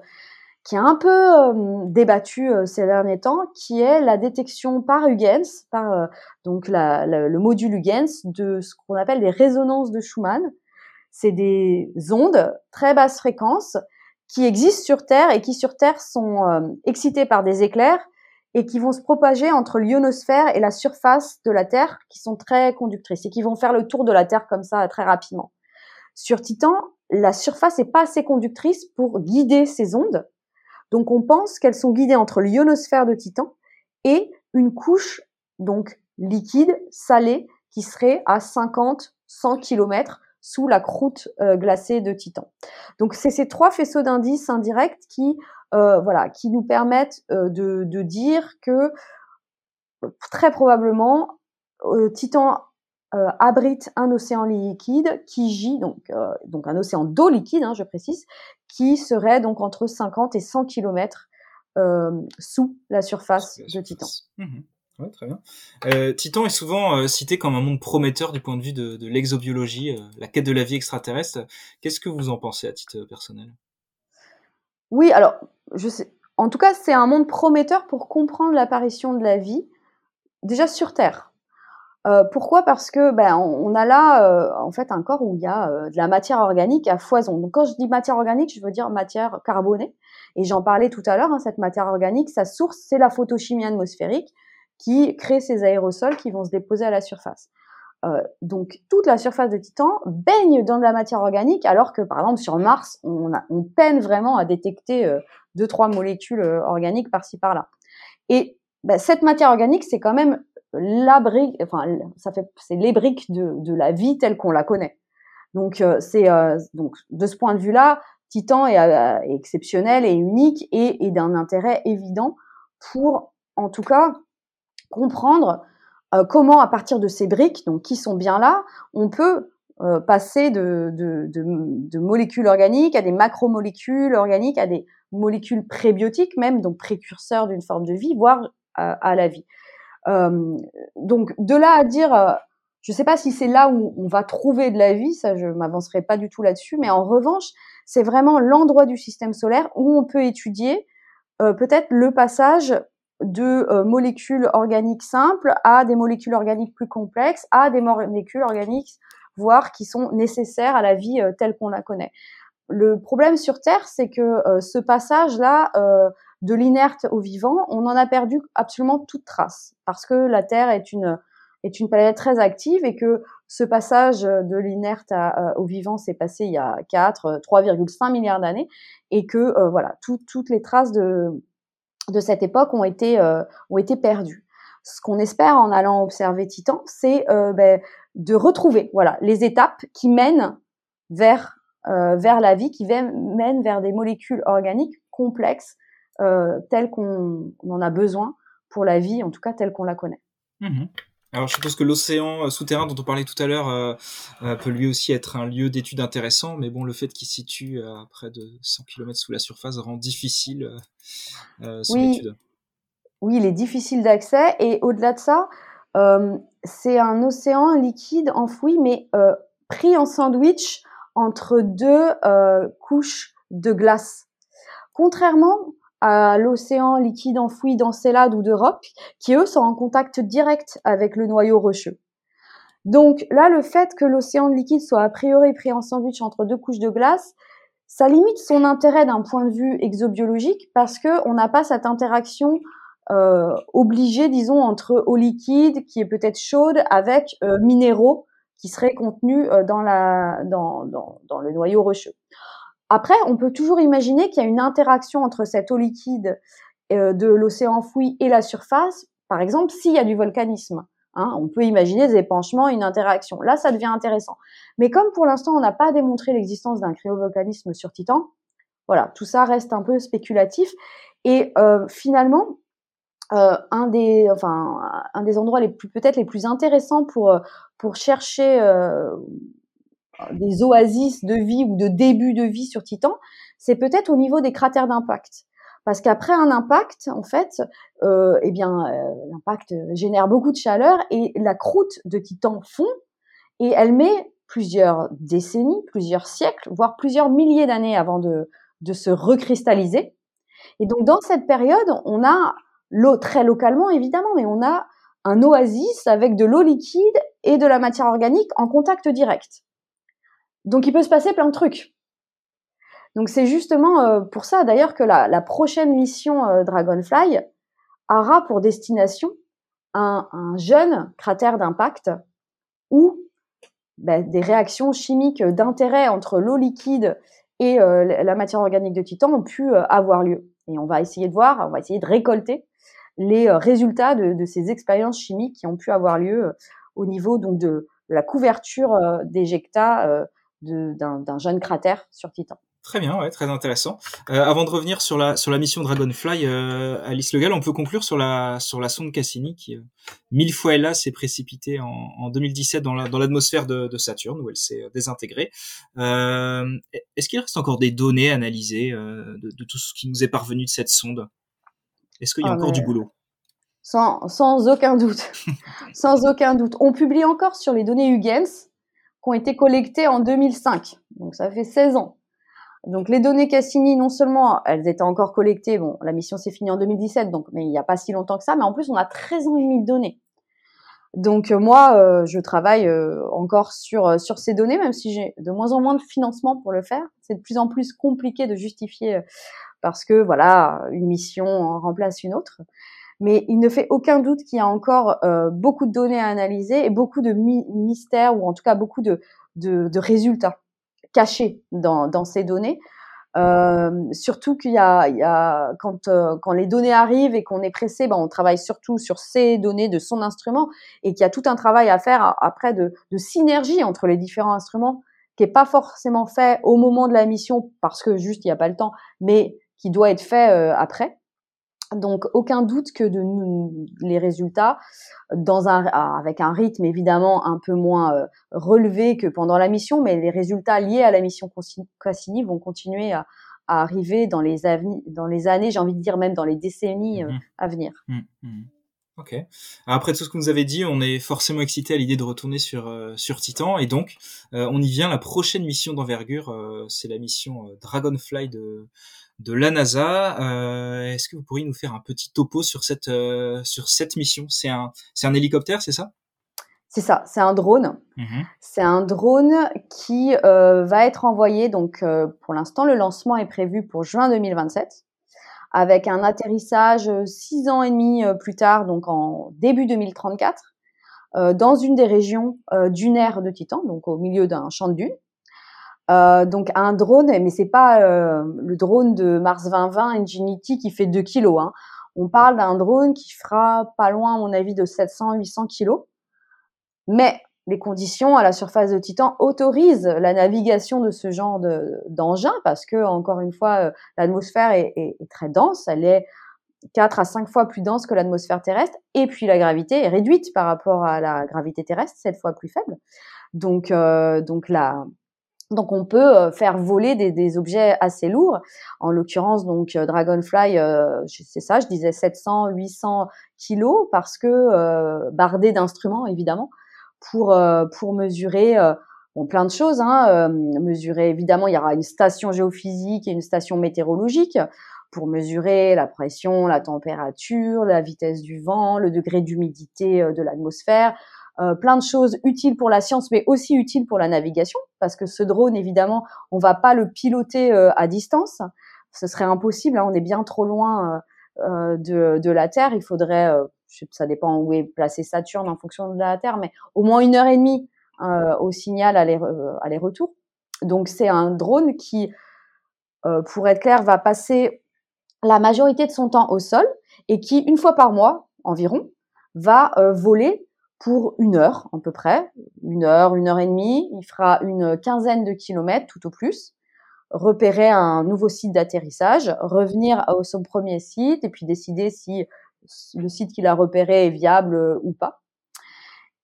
qui est un peu euh, débattu euh, ces derniers temps, qui est la détection par Huygens, par donc la, le module Huygens, de ce qu'on appelle des résonances de Schumann. C'est des ondes très basse fréquence qui existent sur Terre et qui sur Terre sont euh, excités par des éclairs et qui vont se propager entre l'ionosphère et la surface de la Terre, qui sont très conductrices et qui vont faire le tour de la Terre comme ça très rapidement. Sur Titan, la surface n'est pas assez conductrice pour guider ces ondes, donc on pense qu'elles sont guidées entre l'ionosphère de Titan et une couche donc liquide, salée, qui serait à 50-100 km sous la croûte euh, glacée de Titan. Donc c'est ces trois faisceaux d'indices indirects qui, euh, voilà, qui nous permettent euh, de, de, dire que très probablement Titan abrite un océan liquide qui gît donc donc un océan d'eau liquide, hein, je précise, qui serait donc entre 50 et 100 km sous la surface de Titan. Mmh très bien. Euh, Titan est souvent euh, cité comme un monde prometteur du point de vue de, de l'exobiologie, euh, la quête de la vie extraterrestre. Qu'est-ce que vous en pensez à titre personnel? Oui, alors, je sais. En tout cas, c'est un monde prometteur pour comprendre l'apparition de la vie, déjà sur Terre. Pourquoi? Parce que ben on a là en fait un corps où il y a de la matière organique à foison. Donc quand je dis matière organique, je veux dire matière carbonée. Et j'en parlais tout à l'heure. Hein, cette matière organique, sa source c'est la photochimie atmosphérique qui crée ces aérosols qui vont se déposer à la surface. Euh, donc toute la surface de Titan baigne dans de la matière organique, alors que par exemple sur Mars, on, a, on peine vraiment à détecter euh, deux trois molécules euh, organiques par-ci par-là. Et bah, cette matière organique, c'est quand même la brique, enfin ça fait, c'est les briques de, la vie telle qu'on la connaît. Donc c'est donc de ce point de vue-là, Titan est, exceptionnel et unique et, d'un intérêt évident pour, en tout cas, comprendre comment, à partir de ces briques, donc qui sont bien là, on peut passer de, molécules organiques à des macromolécules organiques, à des molécules prébiotiques même, donc précurseurs d'une forme de vie, voire à, la vie. Euh, donc de là à dire, euh, je ne sais pas si c'est là où on va trouver de la vie, ça je m'avancerai pas du tout là-dessus, mais en revanche, c'est vraiment l'endroit du système solaire où on peut étudier euh, peut-être le passage de molécules organiques simples à des molécules organiques plus complexes, à des molécules organiques voire qui sont nécessaires à la vie telle qu'on la connaît. Le problème sur Terre, c'est que ce passage-là de l'inerte au vivant, on en a perdu absolument toute trace parce que la Terre est une est une planète très active et que ce passage de l'inerte au vivant s'est passé il y a 4, 3,5 milliards d'années et que voilà, toutes les traces de, de cette époque ont été, ont été perdues. Ce qu'on espère en allant observer Titan, c'est ben, de retrouver voilà les étapes qui mènent vers euh, vers la vie, qui mènent vers des molécules organiques complexes euh, telles qu'on en a besoin pour la vie, en tout cas telle qu'on la connaît. Mmh Alors je suppose que l'océan euh, souterrain dont on parlait tout à l'heure euh, peut lui aussi être un lieu d'étude intéressant, mais bon, le fait qu'il se situe à près de 100 km sous la surface rend difficile son oui. étude. Oui, il est difficile d'accès et au-delà de ça, euh, c'est un océan liquide enfoui, mais euh, pris en sandwich entre deux euh, couches de glace. Contrairement à l'océan liquide enfoui d'Encelade ou d'Europe, qui eux sont en contact direct avec le noyau rocheux. Donc là, le fait que l'océan liquide soit a priori pris en sandwich entre deux couches de glace, ça limite son intérêt d'un point de vue exobiologique parce que on n'a pas cette interaction euh, obligé, disons, entre eau liquide qui est peut-être chaude avec euh, minéraux qui seraient contenus euh, dans, le noyau rocheux. Après, on peut toujours imaginer qu'il y a une interaction entre cette eau liquide euh, de l'océan enfoui et la surface, par exemple, s'il y a du volcanisme. Hein, on peut imaginer des épanchements, une interaction. Là, ça devient intéressant. Mais comme pour l'instant, on n'a pas démontré l'existence d'un cryovolcanisme sur Titan, voilà, tout ça reste un peu spéculatif. Et euh, finalement, euh, un des enfin un des endroits peut-être les plus intéressants pour euh, pour chercher euh, des oasis de vie ou de début de vie sur Titan, c'est peut-être au niveau des cratères d'impact. Parce qu'après un impact, en fait, euh, eh bien, l'impact génère beaucoup de chaleur et la croûte de Titan fond et elle met plusieurs décennies, plusieurs siècles, voire plusieurs milliers d'années avant de se recristalliser. Et donc, dans cette période, on a l'eau très localement évidemment, mais on a un oasis avec de l'eau liquide et de la matière organique en contact direct. Donc il peut se passer plein de trucs. Donc c'est justement euh, pour ça d'ailleurs que la, prochaine mission euh, Dragonfly aura pour destination un, jeune cratère d'impact où ben, des réactions chimiques d'intérêt entre l'eau liquide et euh, la matière organique de Titan ont pu avoir lieu. Et on va essayer de voir, on va essayer de récolter les résultats de, ces expériences chimiques qui ont pu avoir lieu au niveau donc de, la couverture d'éjecta d'un jeune cratère sur Titan. Très bien, ouais, très intéressant. avant de revenir sur la sur la mission Dragonfly, Alice Legal, on peut conclure sur la sur la sonde Cassini qui mille fois là s'est précipitée en, en 2017 dans l'atmosphère de, de, Saturne où elle s'est désintégrée. Est-ce qu'il reste encore des données analysées de, de, tout ce qui nous est parvenu de cette sonde? Est-ce qu'il y a ah, encore du boulot? Sans, sans, aucun doute. sans aucun doute. On publie encore sur les données Huygens qui ont été collectées en 2005. Donc ça fait 16 ans. Donc les données Cassini, non seulement elles étaient encore collectées, bon, la mission s'est finie en 2017, donc mais il n'y a pas si longtemps que ça, mais en plus on a 13 ans et demi de données. Donc euh, moi, euh, je travaille euh, encore sur sur ces données, même si j'ai de moins en moins de financement pour le faire. C'est de plus en plus compliqué de justifier parce que voilà, une mission remplace une autre. Mais il ne fait aucun doute qu'il y a encore euh, beaucoup de données à analyser et beaucoup de mystères ou en tout cas beaucoup de, de, de résultats cachés dans, dans ces données. Euh, surtout qu'il y y a quand, euh, quand les données arrivent et qu'on est pressé, ben on travaille surtout sur ces données de son instrument et qu'il y a tout un travail à faire après de, de synergie entre les différents instruments qui est pas forcément fait au moment de la mission parce que juste il n'y a pas le temps, mais qui doit être fait après. Donc aucun doute que de les résultats dans un avec un rythme évidemment un peu moins euh, relevé que pendant la mission, mais les résultats liés à la mission Cassini vont continuer à, arriver dans les dans les années, j'ai envie de dire même dans les décennies euh, mmh à venir. Mmh, mmh. Ok. Après tout ce que vous avez dit, on est forcément excité à l'idée de retourner sur euh, sur Titan et donc on y vient. La prochaine mission d'envergure, c'est la mission Dragonfly de de la NASA. Euh, est-ce que vous pourriez nous faire un petit topo sur cette euh, sur cette mission? C'est un un hélicoptère, c'est ça? C'est ça, c'est un drone. Mmh c'est un drone qui euh, va être envoyé. Donc pour l'instant, le lancement est prévu pour juin 2027, avec un atterrissage six ans et demi plus tard, donc en début 2034, dans une des régions dunaires de Titan, donc au milieu d'un champ de dunes. Euh, donc un drone, mais c'est pas euh, le drone de Mars 2020 Ingenuity qui fait 2 kilos. Hein. On parle d'un drone qui fera pas loin, à mon avis, de 700-800 kilos. Mais les conditions à la surface de Titan autorisent la navigation de ce genre d'engin parce que, encore une fois, euh, l'atmosphère est, très dense. Elle est 4 à 5 fois plus dense que l'atmosphère terrestre. Et puis la gravité est réduite par rapport à la gravité terrestre, 7 fois plus faible. Donc, donc donc on peut euh, faire voler des, objets assez lourds. En l'occurrence, donc euh, Dragonfly, euh, c'est ça, je disais 700, 800 kilos parce que bardé d'instruments évidemment pour pour mesurer bon, plein de choses. Hein, mesurer évidemment, il y aura une station géophysique et une station météorologique pour mesurer la pression, la température, la vitesse du vent, le degré d'humidité de l'atmosphère, euh, plein de choses utiles pour la science, mais aussi utiles pour la navigation, parce que ce drone, évidemment, on va pas le piloter euh, à distance. Ce serait impossible. Hein, on est bien trop loin euh, de, de, la Terre. Il faudrait, ça dépend où est placé Saturne en fonction de la Terre, mais au moins une heure et demie au signal aller-retour. Donc c'est un drone qui, pour être clair, va passer la majorité de son temps au sol et qui, une fois par mois environ, va voler pour une heure à peu près, une heure, une heure et demie. Il fera une quinzaine de kilomètres tout au plus, repérer un nouveau site d'atterrissage, revenir à son premier site et puis décider si le site qu'il a repéré est viable ou pas.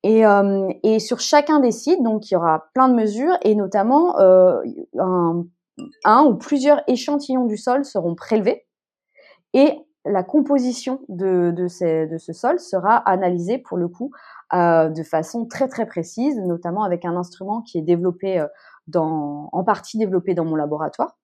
Et, euh, et, sur chacun des sites, donc il y aura plein de mesures et notamment euh, un, ou plusieurs échantillons du sol seront prélevés et la composition de ce sol sera analysée pour le coup euh, de façon très très précise, notamment avec un instrument qui est développé euh, dans, en partie développé dans mon laboratoire,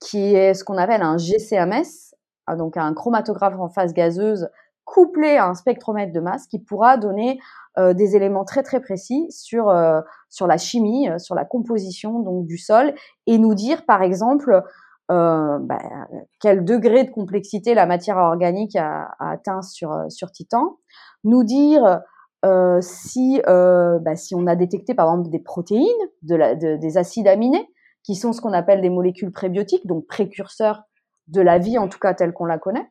qui est ce qu'on appelle un GCMS, ah, donc un chromatographe en phase gazeuse couplé à un spectromètre de masse qui pourra donner euh, des éléments très très précis sur euh, sur la chimie, sur la composition donc du sol et nous dire par exemple euh, bah, quel degré de complexité la matière organique a, a atteint sur sur Titan, nous dire euh, si, euh, bah, si on a détecté par exemple des protéines, des acides aminés, qui sont ce qu'on appelle des molécules prébiotiques, donc précurseurs de la vie en tout cas telle qu'on la connaît.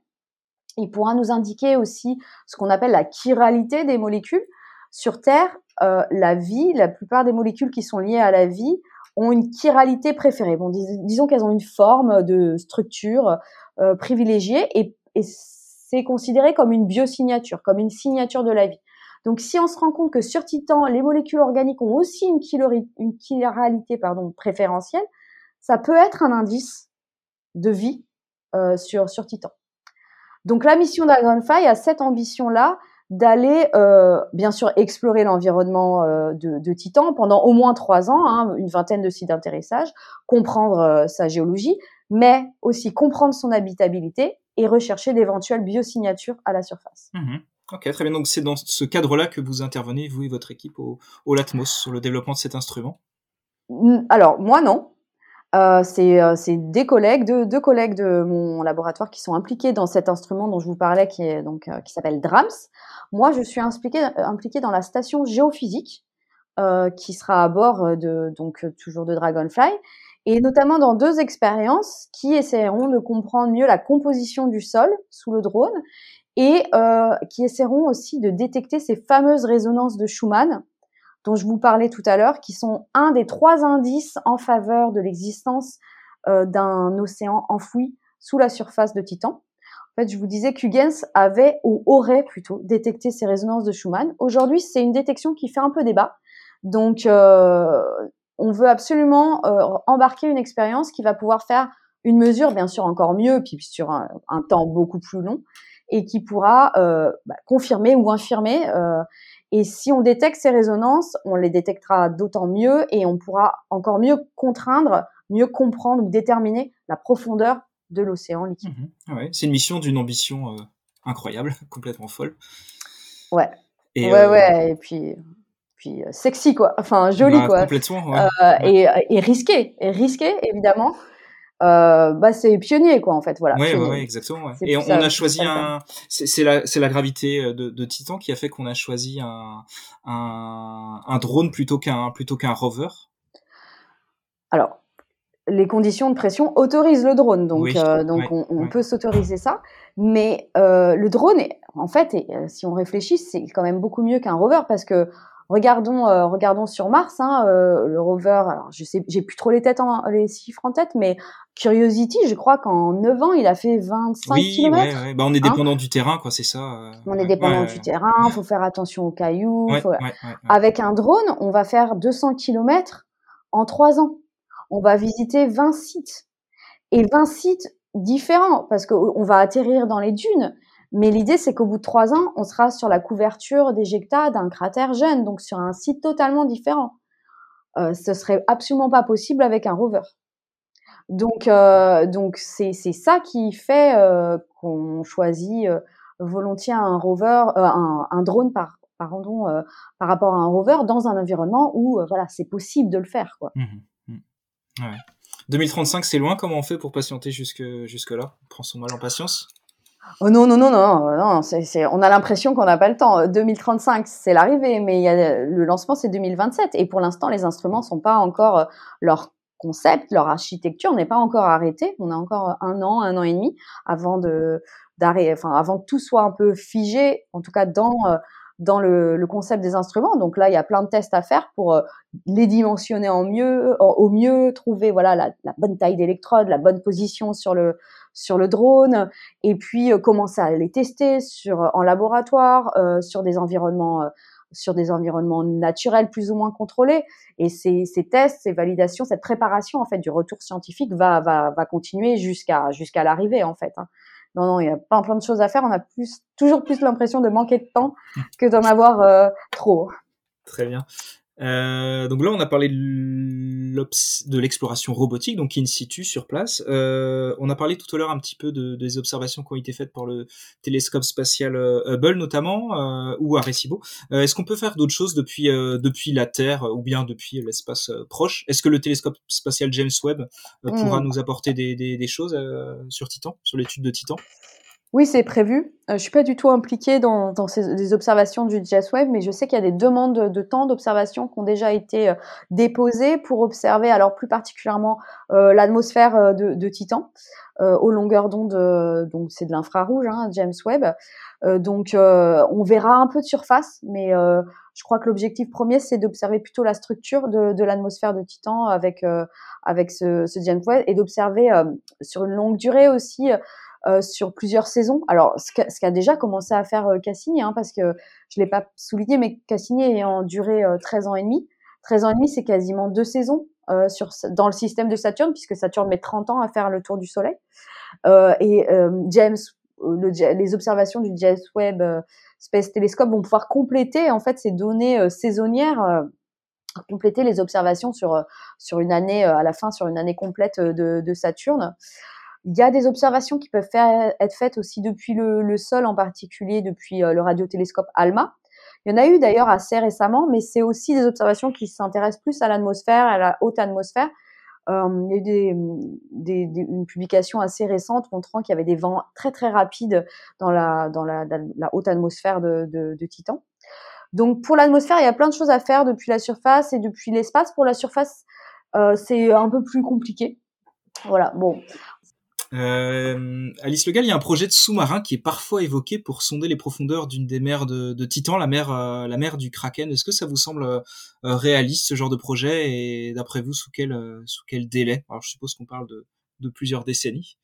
Il pourra nous indiquer aussi ce qu'on appelle la chiralité des molécules. Sur Terre, euh, la vie, la plupart des molécules qui sont liées à la vie ont une chiralité préférée. Bon, disons qu'elles ont une forme de structure privilégiée et c'est considéré comme une biosignature, comme une signature de la vie. Donc, si on se rend compte que sur Titan, les molécules organiques ont aussi une, une chiralité préférentielle, ça peut être un indice de vie euh, sur, Titan. Donc, la mission Dragonfly a cette ambition-là d'aller, euh, bien sûr, explorer l'environnement euh, de, de, Titan pendant au moins trois ans, hein, une vingtaine de sites d'atterrissage, comprendre euh, sa géologie, mais aussi comprendre son habitabilité et rechercher d'éventuelles biosignatures à la surface. Mmh Ok, très bien. Donc c'est dans ce cadre-là que vous intervenez, vous et votre équipe, au, Latmos, sur le développement de cet instrument? Alors, moi non. Euh, euh, c'est des collègues, deux, collègues de mon laboratoire qui sont impliqués dans cet instrument dont je vous parlais, qui est euh, s'appelle DRAMS. Moi, je suis impliquée, impliquée dans la station géophysique qui sera à bord de donc toujours de Dragonfly, et notamment dans deux expériences qui essaieront de comprendre mieux la composition du sol sous le drone et euh, qui essaieront aussi de détecter ces fameuses résonances de Schumann dont je vous parlais tout à l'heure, qui sont un des trois indices en faveur de l'existence euh, d'un océan enfoui sous la surface de Titan. En fait, je vous disais qu'Huygens avait ou aurait plutôt détecté ces résonances de Schumann. Aujourd'hui, c'est une détection qui fait un peu débat. Donc, euh, on veut absolument euh, embarquer une expérience qui va pouvoir faire une mesure, bien sûr, encore mieux, puis sur un, temps beaucoup plus long, et qui pourra euh, bah, confirmer ou infirmer. Euh, et si on détecte ces résonances, on les détectera d'autant mieux et on pourra encore mieux contraindre, mieux comprendre ou déterminer la profondeur de l'océan liquide. Mmh ouais, c'est une mission d'une ambition incroyable, complètement folle. Ouais. Et ouais, ouais. Et puis, puis sexy quoi, enfin joli bah, quoi. Complètement. Ouais. Euh, et, et, risqué, et risqué évidemment. Euh, bah c'est pionnier quoi en fait voilà. Ouais, ouais, exactement. Ouais. Et on, a choisi un, c'est la c'est la gravité euh, de, de, Titan qui a fait qu'on a choisi un un, un drone plutôt qu'un plutôt qu'un rover. Alors les conditions de pression autorisent le drone, donc euh, donc on, on peut s'autoriser ça. Mais euh, le drone, est, en fait, et, si on réfléchit, c'est quand même beaucoup mieux qu'un rover parce que Regardons, euh, regardons sur Mars, hein, euh, le rover. Alors, je sais, j'ai plus trop les têtes, en, les chiffres en tête, mais Curiosity, je crois qu'en 9 ans, il a fait 25 oui, km. Ouais, Bah, on est hein dépendant du terrain, quoi, c'est ça. Euh, on est dépendant du terrain. il Faut faire attention aux cailloux. Avec un drone, on va faire 200 km en 3 ans. On va visiter 20 sites et 20 sites différents parce qu'on va atterrir dans les dunes mais l'idée, c'est qu'au bout de trois ans, on sera sur la couverture d'éjecta d'un cratère jeune, donc sur un site totalement différent. Euh, ce serait absolument pas possible avec un rover. Donc, euh, donc c'est ça qui fait euh, qu'on choisit euh, volontiers un rover, un, drone par par rapport à un rover dans un environnement où voilà c'est possible de le faire quoi. Mmh mmh. 2035 c'est loin. Comment on fait pour patienter jusque jusque là On prend son mal en patience? Oh non, non, non, non, non, on a l'impression qu'on n'a pas le temps. 2035, c'est l'arrivée, mais le lancement, c'est 2027. Et pour l'instant, les instruments sont pas encore, euh, leur concept, leur architecture n'est pas encore arrêtée. On a encore un an, un an et demi avant de, enfin, avant que tout soit un peu figé, en tout cas dans, euh, dans le, concept des instruments. Donc là, il y a plein de tests à faire pour euh, les dimensionner au mieux, trouver voilà la bonne taille d'électrode, la bonne position sur le sur le drone, et puis euh, commencer à les tester sur en laboratoire, euh, sur des environnements sur des environnements naturels plus ou moins contrôlés. Et ces, ces, tests, ces validations, cette préparation en fait du retour scientifique va va, va continuer jusqu'à jusqu'à l'arrivée en fait. Hein. Non, non, il y a plein, plein de choses à faire. On a plus, toujours plus l'impression de manquer de temps que d'en avoir euh, trop. Très bien. Euh, donc là, on a parlé de l'exploration robotique, donc in situ sur place. Euh, on a parlé tout à l'heure un petit peu de, des observations qui ont été faites par le télescope spatial euh, Hubble notamment, euh, ou Arecibo. Euh, est-ce qu'on peut faire d'autres choses depuis depuis la Terre ou bien depuis l'espace proche? Est-ce que le télescope spatial James Webb pourra hmm. nous apporter des, des, des choses sur Titan, sur l'étude de Titan? Oui, c'est prévu. Euh, je suis pas du tout impliquée dans, dans ces, les observations du JSWeb, mais je sais qu'il y a des demandes de, temps d'observation qui ont déjà été euh, déposées pour observer, alors plus particulièrement euh, l'atmosphère euh, de, de, Titan aux longueurs d'onde, donc c'est de l'infrarouge, hein, James Webb. donc on verra un peu de surface, mais je crois que l'objectif premier c'est d'observer plutôt la structure de, de l'atmosphère de Titan avec avec ce, ce James Webb et d'observer sur une longue durée aussi euh, sur plusieurs saisons. Alors, ce qu'a, ce déjà commencé à faire euh, Cassini, hein, parce que je l'ai pas souligné, mais Cassini ayant duré euh, 13 ans et demi. 13 ans et demi, c'est quasiment deux saisons euh, sur, dans le système de Saturne, puisque Saturne met 30 ans à faire le tour du Soleil. Euh, et James, le, les observations du James Webb Space Telescope vont pouvoir compléter en fait ces données saisonnières compléter les observations sur sur une année à la fin sur une année complète de, de Saturne. Il y a des observations qui peuvent être faites aussi depuis le, sol, en particulier depuis euh, le radiotélescope ALMA. Il y en a eu d'ailleurs assez récemment, mais c'est aussi des observations qui s'intéressent plus à l'atmosphère, à la haute atmosphère. Euh, il y a eu une publication assez récente montrant qu'il y avait des vents très très rapides dans la, haute atmosphère de Titan. Donc pour l'atmosphère, il y a plein de choses à faire depuis la surface et depuis l'espace. Pour la surface, euh, c'est un peu plus compliqué. Voilà, bon, Euh, Alice Legal, il y a un projet de sous-marin qui est parfois évoqué pour sonder les profondeurs d'une des mers de, Titan, la mer, euh, la mer du Kraken. Est-ce que ça vous semble euh, réaliste ce genre de projet? Et d'après vous sous quel sous quel délai? Alors je suppose qu'on parle de, de plusieurs décennies.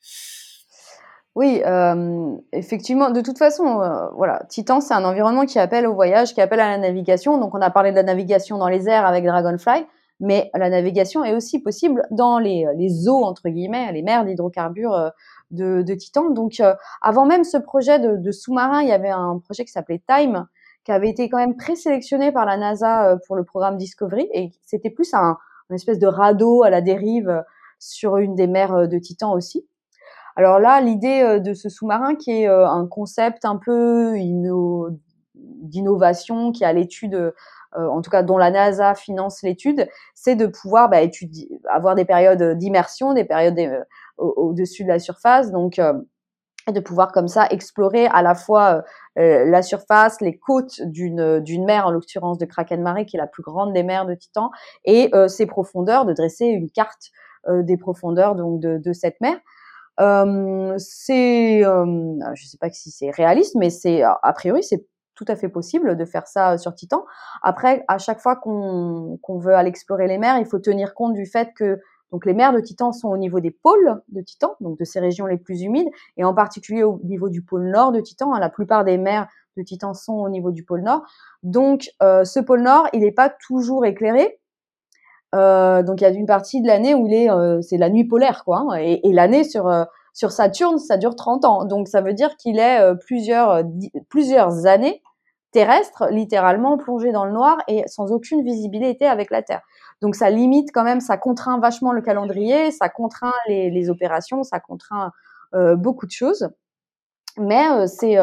Oui, euh, effectivement. De toute façon, euh, voilà, Titan, c'est un environnement qui appelle au voyage, qui appelle à la navigation. Donc, on a parlé de la navigation dans les airs avec Dragonfly, mais la navigation est aussi possible dans les, les eaux entre guillemets, les mers d'hydrocarbures euh, de, de, Titan. Donc, avant même ce projet de, de sous-marin, il y avait un projet qui s'appelait Time, qui avait été quand même présélectionné par la NASA pour le programme Discovery, et c'était plus un, une espèce de radeau à la dérive sur une des mers de Titan aussi. Alors là, l'idée euh, de ce sous-marin qui est euh, un concept un peu d'innovation, qui a l'étude, euh, en tout cas dont la NASA finance l'étude, c'est de pouvoir bah, avoir des périodes d'immersion, des périodes au-dessus de la surface, donc de pouvoir comme ça explorer à la fois la surface, les côtes d'une mer, en l'occurrence de Kraken Mare, qui est la plus grande des mers de Titan, et ses profondeurs, de dresser une carte des profondeurs donc de, cette mer. Euh, c'est, euh, je sais pas si c'est réaliste, mais c'est a priori c'est tout à fait possible de faire ça sur Titan. Après, à chaque fois qu'on veut aller explorer les mers, il faut tenir compte du fait que donc les mers de Titan sont au niveau des pôles de Titan, donc de ces régions les plus humides, et en particulier au niveau du pôle nord de Titan. Hein, la plupart des mers de Titan sont au niveau du pôle nord. Donc euh, ce pôle nord, il n'est pas toujours éclairé. Euh, donc il y a une partie de l'année où il est, euh, c'est la nuit polaire quoi, hein, et, et l'année sur euh, sur Saturne ça dure 30 ans, donc ça veut dire qu'il est euh, plusieurs plusieurs années terrestres littéralement plongé dans le noir et sans aucune visibilité avec la Terre. Donc ça limite quand même, ça contraint vachement le calendrier, ça contraint les, opérations, ça contraint beaucoup de choses, mais c'est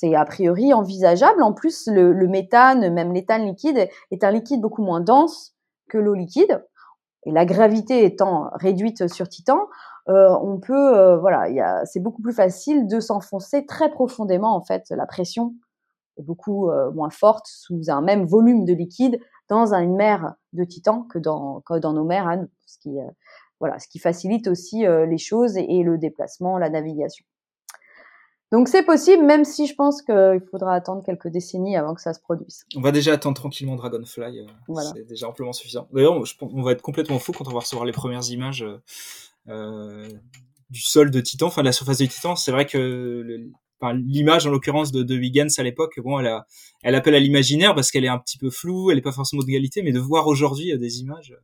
c'est a priori envisageable. En plus, le, méthane, même l'éthane liquide, est un liquide beaucoup moins dense que l'eau liquide. Et la gravité étant réduite sur Titan, euh, on peut, euh, voilà, c'est beaucoup plus facile de s'enfoncer très profondément. En fait, la pression est beaucoup euh, moins forte sous un même volume de liquide dans une mer de Titan que dans, dans nos mers à nous, ce qui, voilà, ce qui facilite aussi les choses et le déplacement, la navigation. Donc c'est possible, même si je pense qu'il faudra attendre quelques décennies avant que ça se produise. On va déjà attendre tranquillement Dragonfly, euh, c'est déjà amplement suffisant. D'ailleurs, on va être complètement fou quand on va recevoir les premières images du sol de Titan, enfin de la surface de Titan. C'est vrai que l'image en l'occurrence de, de Huygens à l'époque, bon, elle, a, elle appelle à l'imaginaire parce qu'elle est un petit peu floue, elle n'est pas forcément d'égalité, mais de voir aujourd'hui euh, des images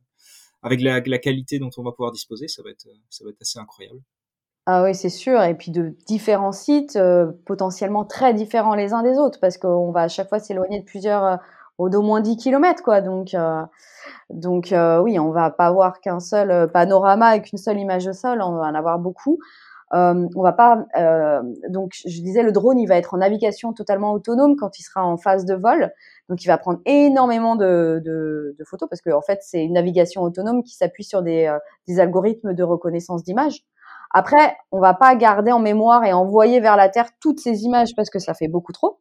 avec la, la, qualité dont on va pouvoir disposer, ça va être, ça va être assez incroyable. Ah oui, c'est sûr. Et puis de différents sites, euh, potentiellement très différents les uns des autres, parce qu'on va à chaque fois s'éloigner de plusieurs, euh, d'au moins 10 kilomètres, quoi. Donc, euh, donc euh, oui, on va pas avoir qu'un seul panorama avec une seule image de sol, on va en avoir beaucoup. on va pas. donc, je disais, le drone, il va être en navigation totalement autonome quand il sera en phase de vol. Donc, il va prendre énormément de, de, de photos parce que en fait, c'est une navigation autonome qui s'appuie sur des, des algorithmes de reconnaissance d'images. Après, on va pas garder en mémoire et envoyer vers la Terre toutes ces images parce que ça fait beaucoup trop.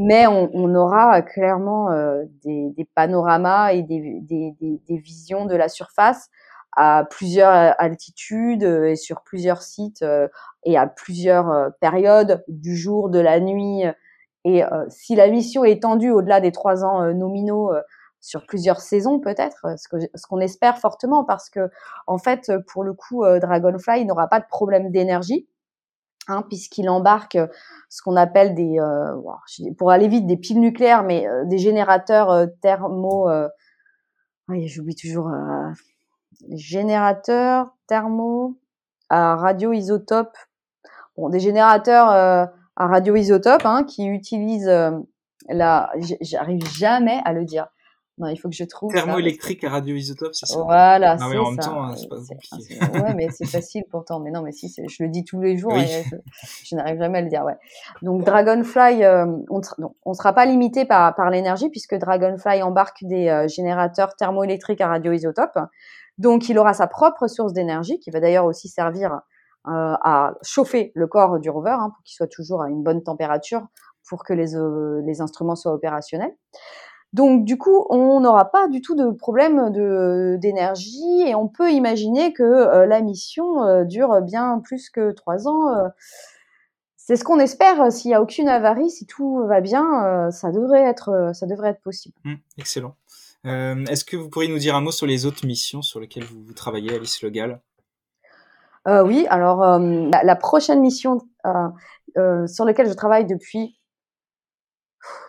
Mais on, aura clairement euh, des, panoramas et des, visions de la surface à plusieurs altitudes et sur plusieurs sites euh, et à plusieurs périodes du jour, de la nuit. Et euh, si la mission est étendue au-delà des trois ans nominaux, sur plusieurs saisons peut-être, ce qu'on ce qu'on espère fortement parce que en fait pour le coup euh, Dragonfly n'aura pas de problème d'énergie. Hein, puisqu'il embarque ce qu'on appelle des, euh, pour aller vite, des piles nucléaires, mais euh, des générateurs thermo, j'oublie toujours, générateurs thermo à radioisotope, bon, des générateurs à radioisotope hein, qui utilisent la, j'arrive jamais à le dire, non, il faut que je trouve. Thermoélectrique à radioisotope, c'est ça Voilà, c'est ça. en même temps, hein, c'est pas compliqué. ouais, mais c'est facile pourtant. Mais non, mais si, je le dis tous les jours et je, n'arrive jamais à le dire. Ouais. Donc Dragonfly, euh, on ne sera pas limité par, par l'énergie puisque Dragonfly embarque des euh, générateurs thermoélectriques à radioisotope. Donc il aura sa propre source d'énergie qui va d'ailleurs aussi servir euh, à chauffer le corps du rover hein, pour qu'il soit toujours à une bonne température pour que les, les instruments soient opérationnels. Donc du coup, on n'aura pas du tout de problème de d'énergie et on peut imaginer que euh, la mission euh, dure bien plus que trois ans. Euh. c'est ce qu'on espère. S'il n'y a aucune avarie, si tout va bien, ça devrait être ça devrait être possible. Mmh, excellent. Est-ce que vous pourriez nous dire un mot sur les autres missions sur lesquelles vous, travaillez, Alice Legal Oui, alors la, prochaine mission sur laquelle je travaille depuis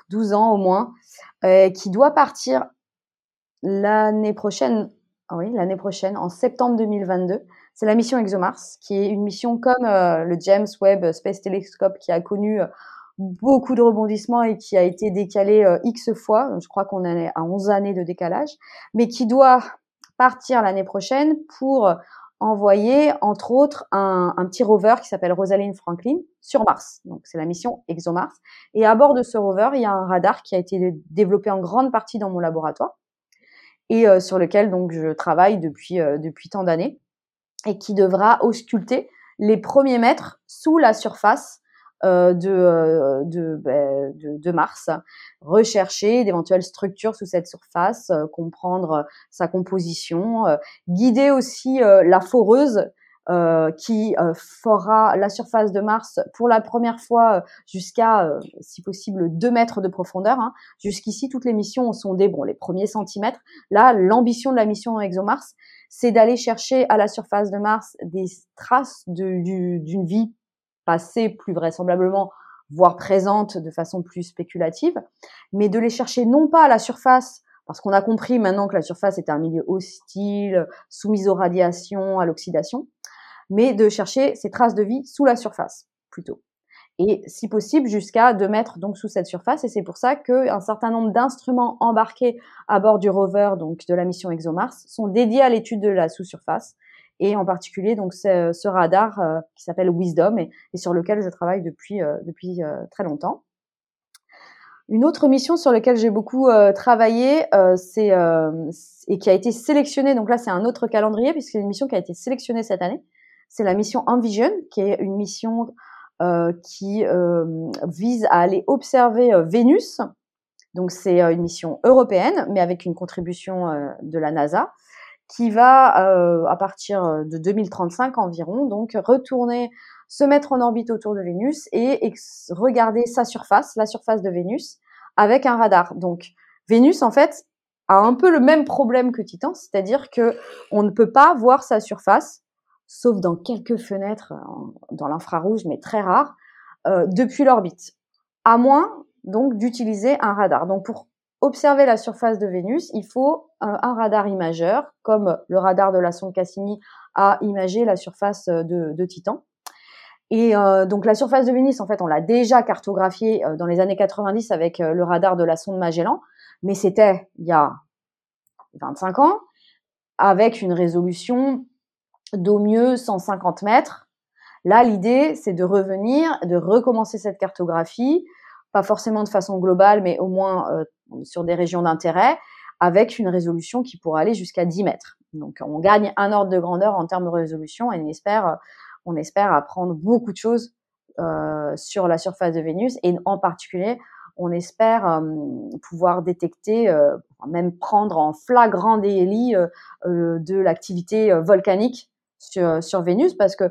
12 ans au moins, qui doit partir l'année prochaine. Ah oui, l'année prochaine, en septembre 2022. C'est la mission ExoMars, qui est une mission comme euh, le James Webb Space Telescope, qui a connu euh, beaucoup de rebondissements et qui a été décalé X fois. Je crois qu'on est à 11 années de décalage, mais qui doit partir l'année prochaine pour envoyer, entre autres, un, un petit rover qui s'appelle Rosalind Franklin sur Mars. Donc, c'est la mission ExoMars. Et à bord de ce rover, il y a un radar qui a été développé en grande partie dans mon laboratoire et euh, sur lequel donc je travaille depuis euh, depuis tant d'années et qui devra ausculter les premiers mètres sous la surface euh, de, euh, ben, de, de, Mars, rechercher d'éventuelles structures sous cette surface, euh, comprendre sa composition, guider aussi la foreuse qui fera la surface de Mars pour la première fois jusqu'à, si possible, 2 mètres de profondeur. Hein. Jusqu'ici, toutes les missions sont des bon, les premiers centimètres. Là, l'ambition de la mission ExoMars, c'est d'aller chercher à la surface de Mars des traces d'une vie passée plus vraisemblablement, voire présente de façon plus spéculative, mais de les chercher non pas à la surface, parce qu'on a compris maintenant que la surface est un milieu hostile, soumise aux radiations, à l'oxydation, mais de chercher ces traces de vie sous la surface, plutôt. Et si possible, jusqu'à 2 mètres donc sous cette surface. Et c'est pour ça qu'un certain nombre d'instruments embarqués à bord du rover, donc de la mission ExoMars, sont dédiés à l'étude de la sous-surface et en particulier donc ce, radar euh, qui s'appelle Wisdom et, sur lequel je travaille depuis euh, depuis euh, très longtemps. Une autre mission sur laquelle j'ai beaucoup travaillé, c'est et qui a été sélectionnée. Donc là, c'est un autre calendrier puisque c'est une mission qui a été sélectionnée cette année. C'est la mission Envision, qui est une mission qui vise à aller observer Vénus. Donc c'est une mission européenne, mais avec une contribution de la NASA qui va, euh, à partir euh, de 2035 environ, donc retourner, se mettre en orbite autour de Vénus et regarder sa surface, la surface de Vénus, avec un radar. Donc Vénus, en fait, a un peu le même problème que Titan, c'est-à-dire que on ne peut pas voir sa surface, sauf dans quelques fenêtres dans l'infrarouge, mais très rare, euh, depuis l'orbite, à moins donc d'utiliser un radar. Donc pour observer la surface de Vénus, il faut un, radar imageur, comme le radar de la sonde Cassini a imagé la surface de, Titan. Et euh, donc la surface de Vénus, en fait, on l'a déjà cartographiée euh, dans les années 90 avec euh, le radar de la sonde Magellan, mais c'était il y a 25 ans, avec une résolution d'au mieux 150 mètres. Là, l'idée, c'est de revenir, de recommencer cette cartographie, pas forcément de façon globale, mais au moins euh, sur des régions d'intérêt, avec une résolution qui pourra aller jusqu'à 10 mètres. Donc on gagne un ordre de grandeur en termes de résolution et on espère, on espère apprendre beaucoup de choses euh, sur la surface de Vénus et en particulier on espère euh, pouvoir détecter, euh, même prendre en flagrant délit euh, de l'activité volcanique sur, sur Vénus parce que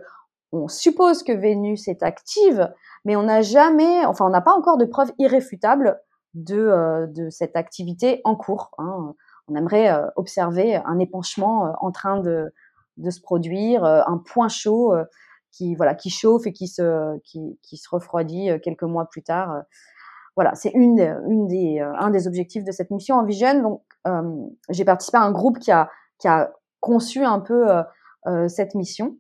on suppose que Vénus est active, mais on n'a jamais, enfin, on n'a pas encore de preuves irréfutables de, euh, de cette activité en cours. Hein. On aimerait euh, observer un épanchement euh, en train de, de se produire, un point chaud qui, voilà, qui chauffe et qui se, qui, qui se refroidit quelques mois plus tard. Voilà, c'est une, une des, un des objectifs de cette mission Envision. Donc, j'ai participé à un groupe qui a, qui a conçu un peu cette mission.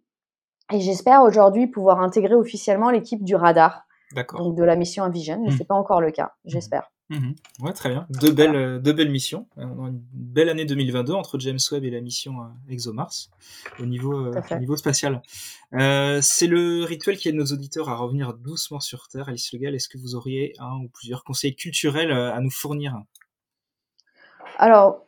Et j'espère aujourd'hui pouvoir intégrer officiellement l'équipe du radar, donc de la mission Envision, mais ce mmh. c'est pas encore le cas, mmh. j'espère. Mmh. Ouais, très bien. Deux belles, euh, deux belles missions. Euh, on a une belle année 2022 entre James Webb et la mission euh, ExoMars au niveau, niveau spatial. c'est le rituel qui aide nos auditeurs à revenir doucement sur Terre. Alice Legal, est-ce que vous auriez un ou plusieurs conseils culturels à nous fournir? Alors,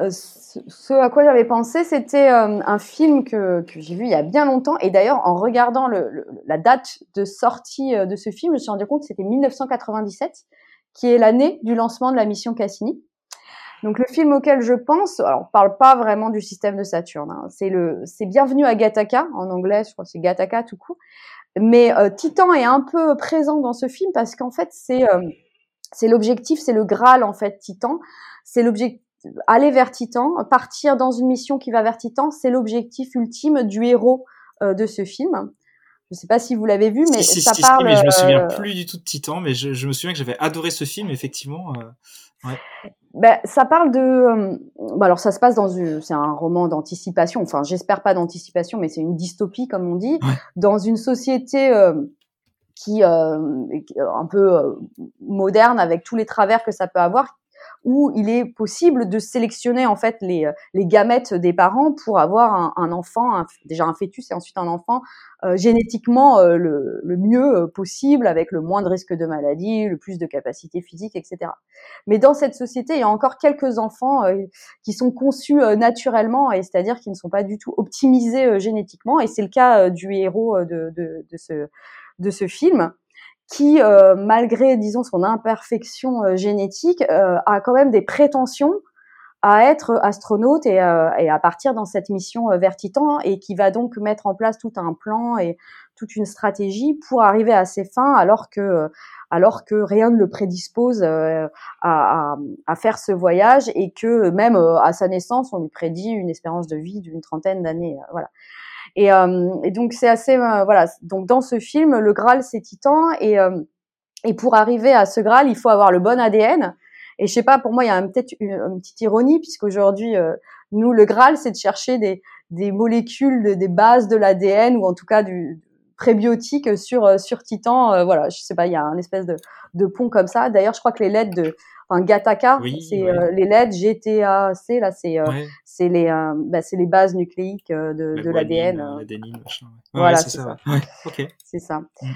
euh, ce à quoi j'avais pensé, c'était euh, un film que, que j'ai vu il y a bien longtemps. Et d'ailleurs, en regardant le, la date de sortie euh, de ce film, je me suis rendu compte que c'était 1997, qui est l'année du lancement de la mission Cassini. Donc le film auquel je pense, alors on parle pas vraiment du système de Saturne. Hein. C'est le, c'est Bienvenue à Gattaca en anglais, je crois c'est Gattaca tout court. Mais euh, Titan est un peu présent dans ce film parce qu'en fait c'est euh, c'est l'objectif, c'est le Graal en fait Titan. C'est l'objectif aller vers Titan, partir dans une mission qui va vers Titan, c'est l'objectif ultime du héros euh, de ce film. Je sais pas si vous l'avez vu, mais ça parle. mais je me souviens plus du tout de Titan, mais je, je me souviens que j'avais adoré ce film, effectivement. Ouais. Ben, ça parle de. Euh, bah, alors, ça se passe dans une. C'est un roman d'anticipation. Enfin, j'espère pas d'anticipation, mais c'est une dystopie, comme on dit, dans une société euh, qui euh, un peu euh, moderne, avec tous les travers que ça peut avoir, où il est possible de sélectionner en fait les, euh, les gamètes des parents pour avoir un, un enfant, déjà un fœtus et ensuite un enfant euh, génétiquement euh, le, le, mieux possible, avec le moins de risque de maladie, le plus de capacité physique, etc. Mais dans cette société, il y a encore quelques enfants qui sont conçus naturellement, et c'est-à-dire qui ne sont pas du tout optimisés génétiquement, et c'est le cas du héros de, de, de, ce, de ce film qui, euh, malgré, disons, son imperfection euh, génétique, euh, a quand même des prétentions à être astronaute et, et, à partir dans cette mission vers Titan et qui va donc mettre en place tout un plan et toute une stratégie pour arriver à ses fins alors que alors que rien ne le prédispose à, à, à, faire ce voyage et que même à sa naissance on lui prédit une espérance de vie d'une trentaine d'années voilà et, euh, et donc c'est assez euh, voilà. Donc dans ce film, le Graal c'est Titan et euh, et pour arriver à ce Graal, il faut avoir le bon ADN. Et je sais pas, pour moi, il y a peut-être une, petite ironie puisqu'aujourd'hui, nous, le Graal, c'est de chercher des, des molécules, des bases de l'ADN ou en tout cas du prébiotique sur sur Titan. voilà, je sais pas, il y a un espèce de, de pont comme ça. D'ailleurs, je crois que les lettres de enfin Gattaca, c'est les lettres GTAC là, c'est c'est les, euh, bah, c'est les bases nucléiques euh, de, de l'ADN. Euh. voilà, c'est ça. C'est ça. Mm.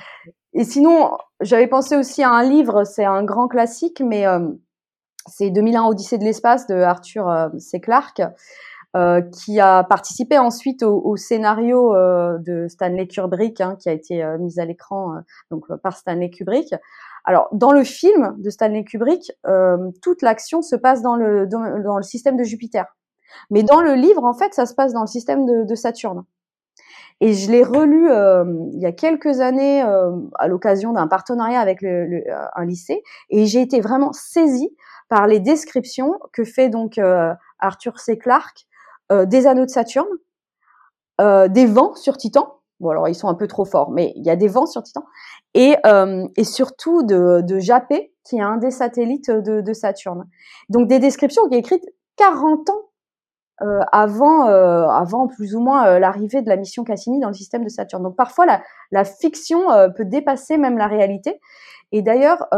Et sinon, j'avais pensé aussi à un livre, c'est un grand classique, mais c'est 2001 Odyssée de l'espace de Arthur C. Clarke. Euh, qui a participé ensuite au, au scénario euh, de Stanley Kubrick, hein, qui a été euh, mis à l'écran donc par Stanley Kubrick. Alors, dans le film de Stanley Kubrick, toute l'action se passe dans le dans le système de Jupiter. Mais dans le livre, en fait, ça se passe dans le système de, Saturne. Et je l'ai relu euh, il y a quelques années euh, à l'occasion d'un partenariat avec euh, un lycée, et j'ai été vraiment saisie par les descriptions que fait donc euh, Arthur C. Clarke des anneaux de Saturne, des vents sur Titan. Bon, alors ils sont un peu trop forts, mais il y a des vents sur Titan, et, et surtout de, de Japet, qui est un des satellites de, Saturne. Donc des descriptions qui est écrites 40 ans euh, avant, euh, avant plus ou moins euh, l'arrivée de la mission Cassini dans le système de Saturne. Donc parfois la, la fiction peut dépasser même la réalité. Et d'ailleurs,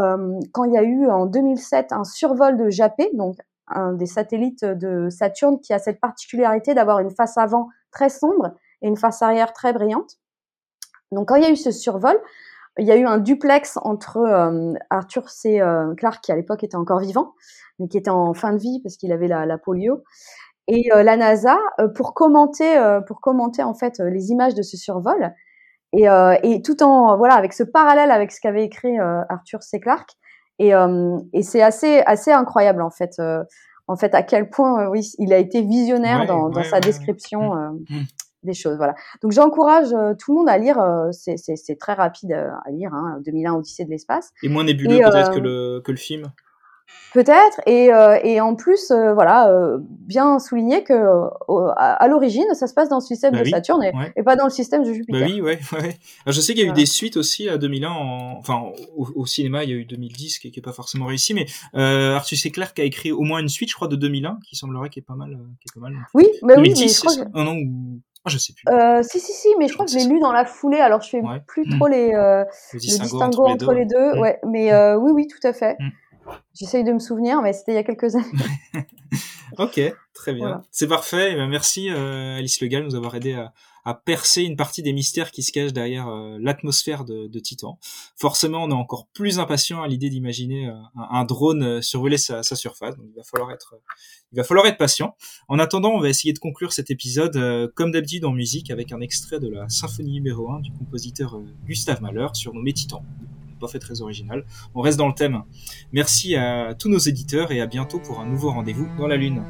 quand il y a eu en 2007 un survol de Japet, donc un des satellites de Saturne qui a cette particularité d'avoir une face avant très sombre et une face arrière très brillante. Donc quand il y a eu ce survol, il y a eu un duplex entre Arthur C. Clarke, qui à l'époque était encore vivant, mais qui était en fin de vie parce qu'il avait la, la polio, et euh, la NASA euh, pour commenter euh, pour commenter en fait les images de ce survol et, et tout en voilà avec ce parallèle avec ce qu'avait écrit Arthur C. Clarke et, et c'est assez assez incroyable en fait en fait à quel point oui il a été visionnaire dans, dans sa description mmh. Mmh. Des choses voilà donc j'encourage tout le monde à lire c'est c'est très rapide à lire hein, 2001 Odyssée de l'espace et moins nébuleux peut-être que le que le film Peut-être, et, euh, et en plus, euh, voilà, euh, bien souligner que à, l'origine, ça se passe dans le système bah de Saturne et, pas dans le système de Jupiter. Bah oui, ouais, ouais. je sais qu'il y a eu des suites aussi à 2001, en... enfin au, cinéma, il y a eu 2010 qui, qui est pas forcément réussi, mais euh, Arthur C. Clarke a écrit au moins une suite, je crois, de 2001, qui semblerait qui est pas mal, qui est pas mal. Oui, mais oui, mais je crois que... oh, non, ah, je sais plus. Euh, si, si, si, mais je, crois que je l'ai lu dans la foulée, alors je fais plus trop les, euh, le distinguo entre, les deux, ouais, mais euh, oui, oui, tout à fait. Mm. J'essaye de me souvenir, mais c'était il y a quelques années. ok, très bien. C'est parfait. Eh ben, merci euh, Alice Legal de nous avoir aidé à, à, percer une partie des mystères qui se cachent derrière euh, l'atmosphère de, de, Titan. Forcément, on est encore plus impatient à l'idée d'imaginer euh, un, un, drone survoler sa, sa, surface. Donc, il va falloir être, il va falloir être patient. En attendant, on va essayer de conclure cet épisode comme d'habitude en musique avec un extrait de la symphonie numéro 1 du compositeur Gustave Mahler, surnommé Titan. Pas fait très original. On reste dans le thème. Merci à tous nos éditeurs et à bientôt pour un nouveau rendez-vous dans la Lune.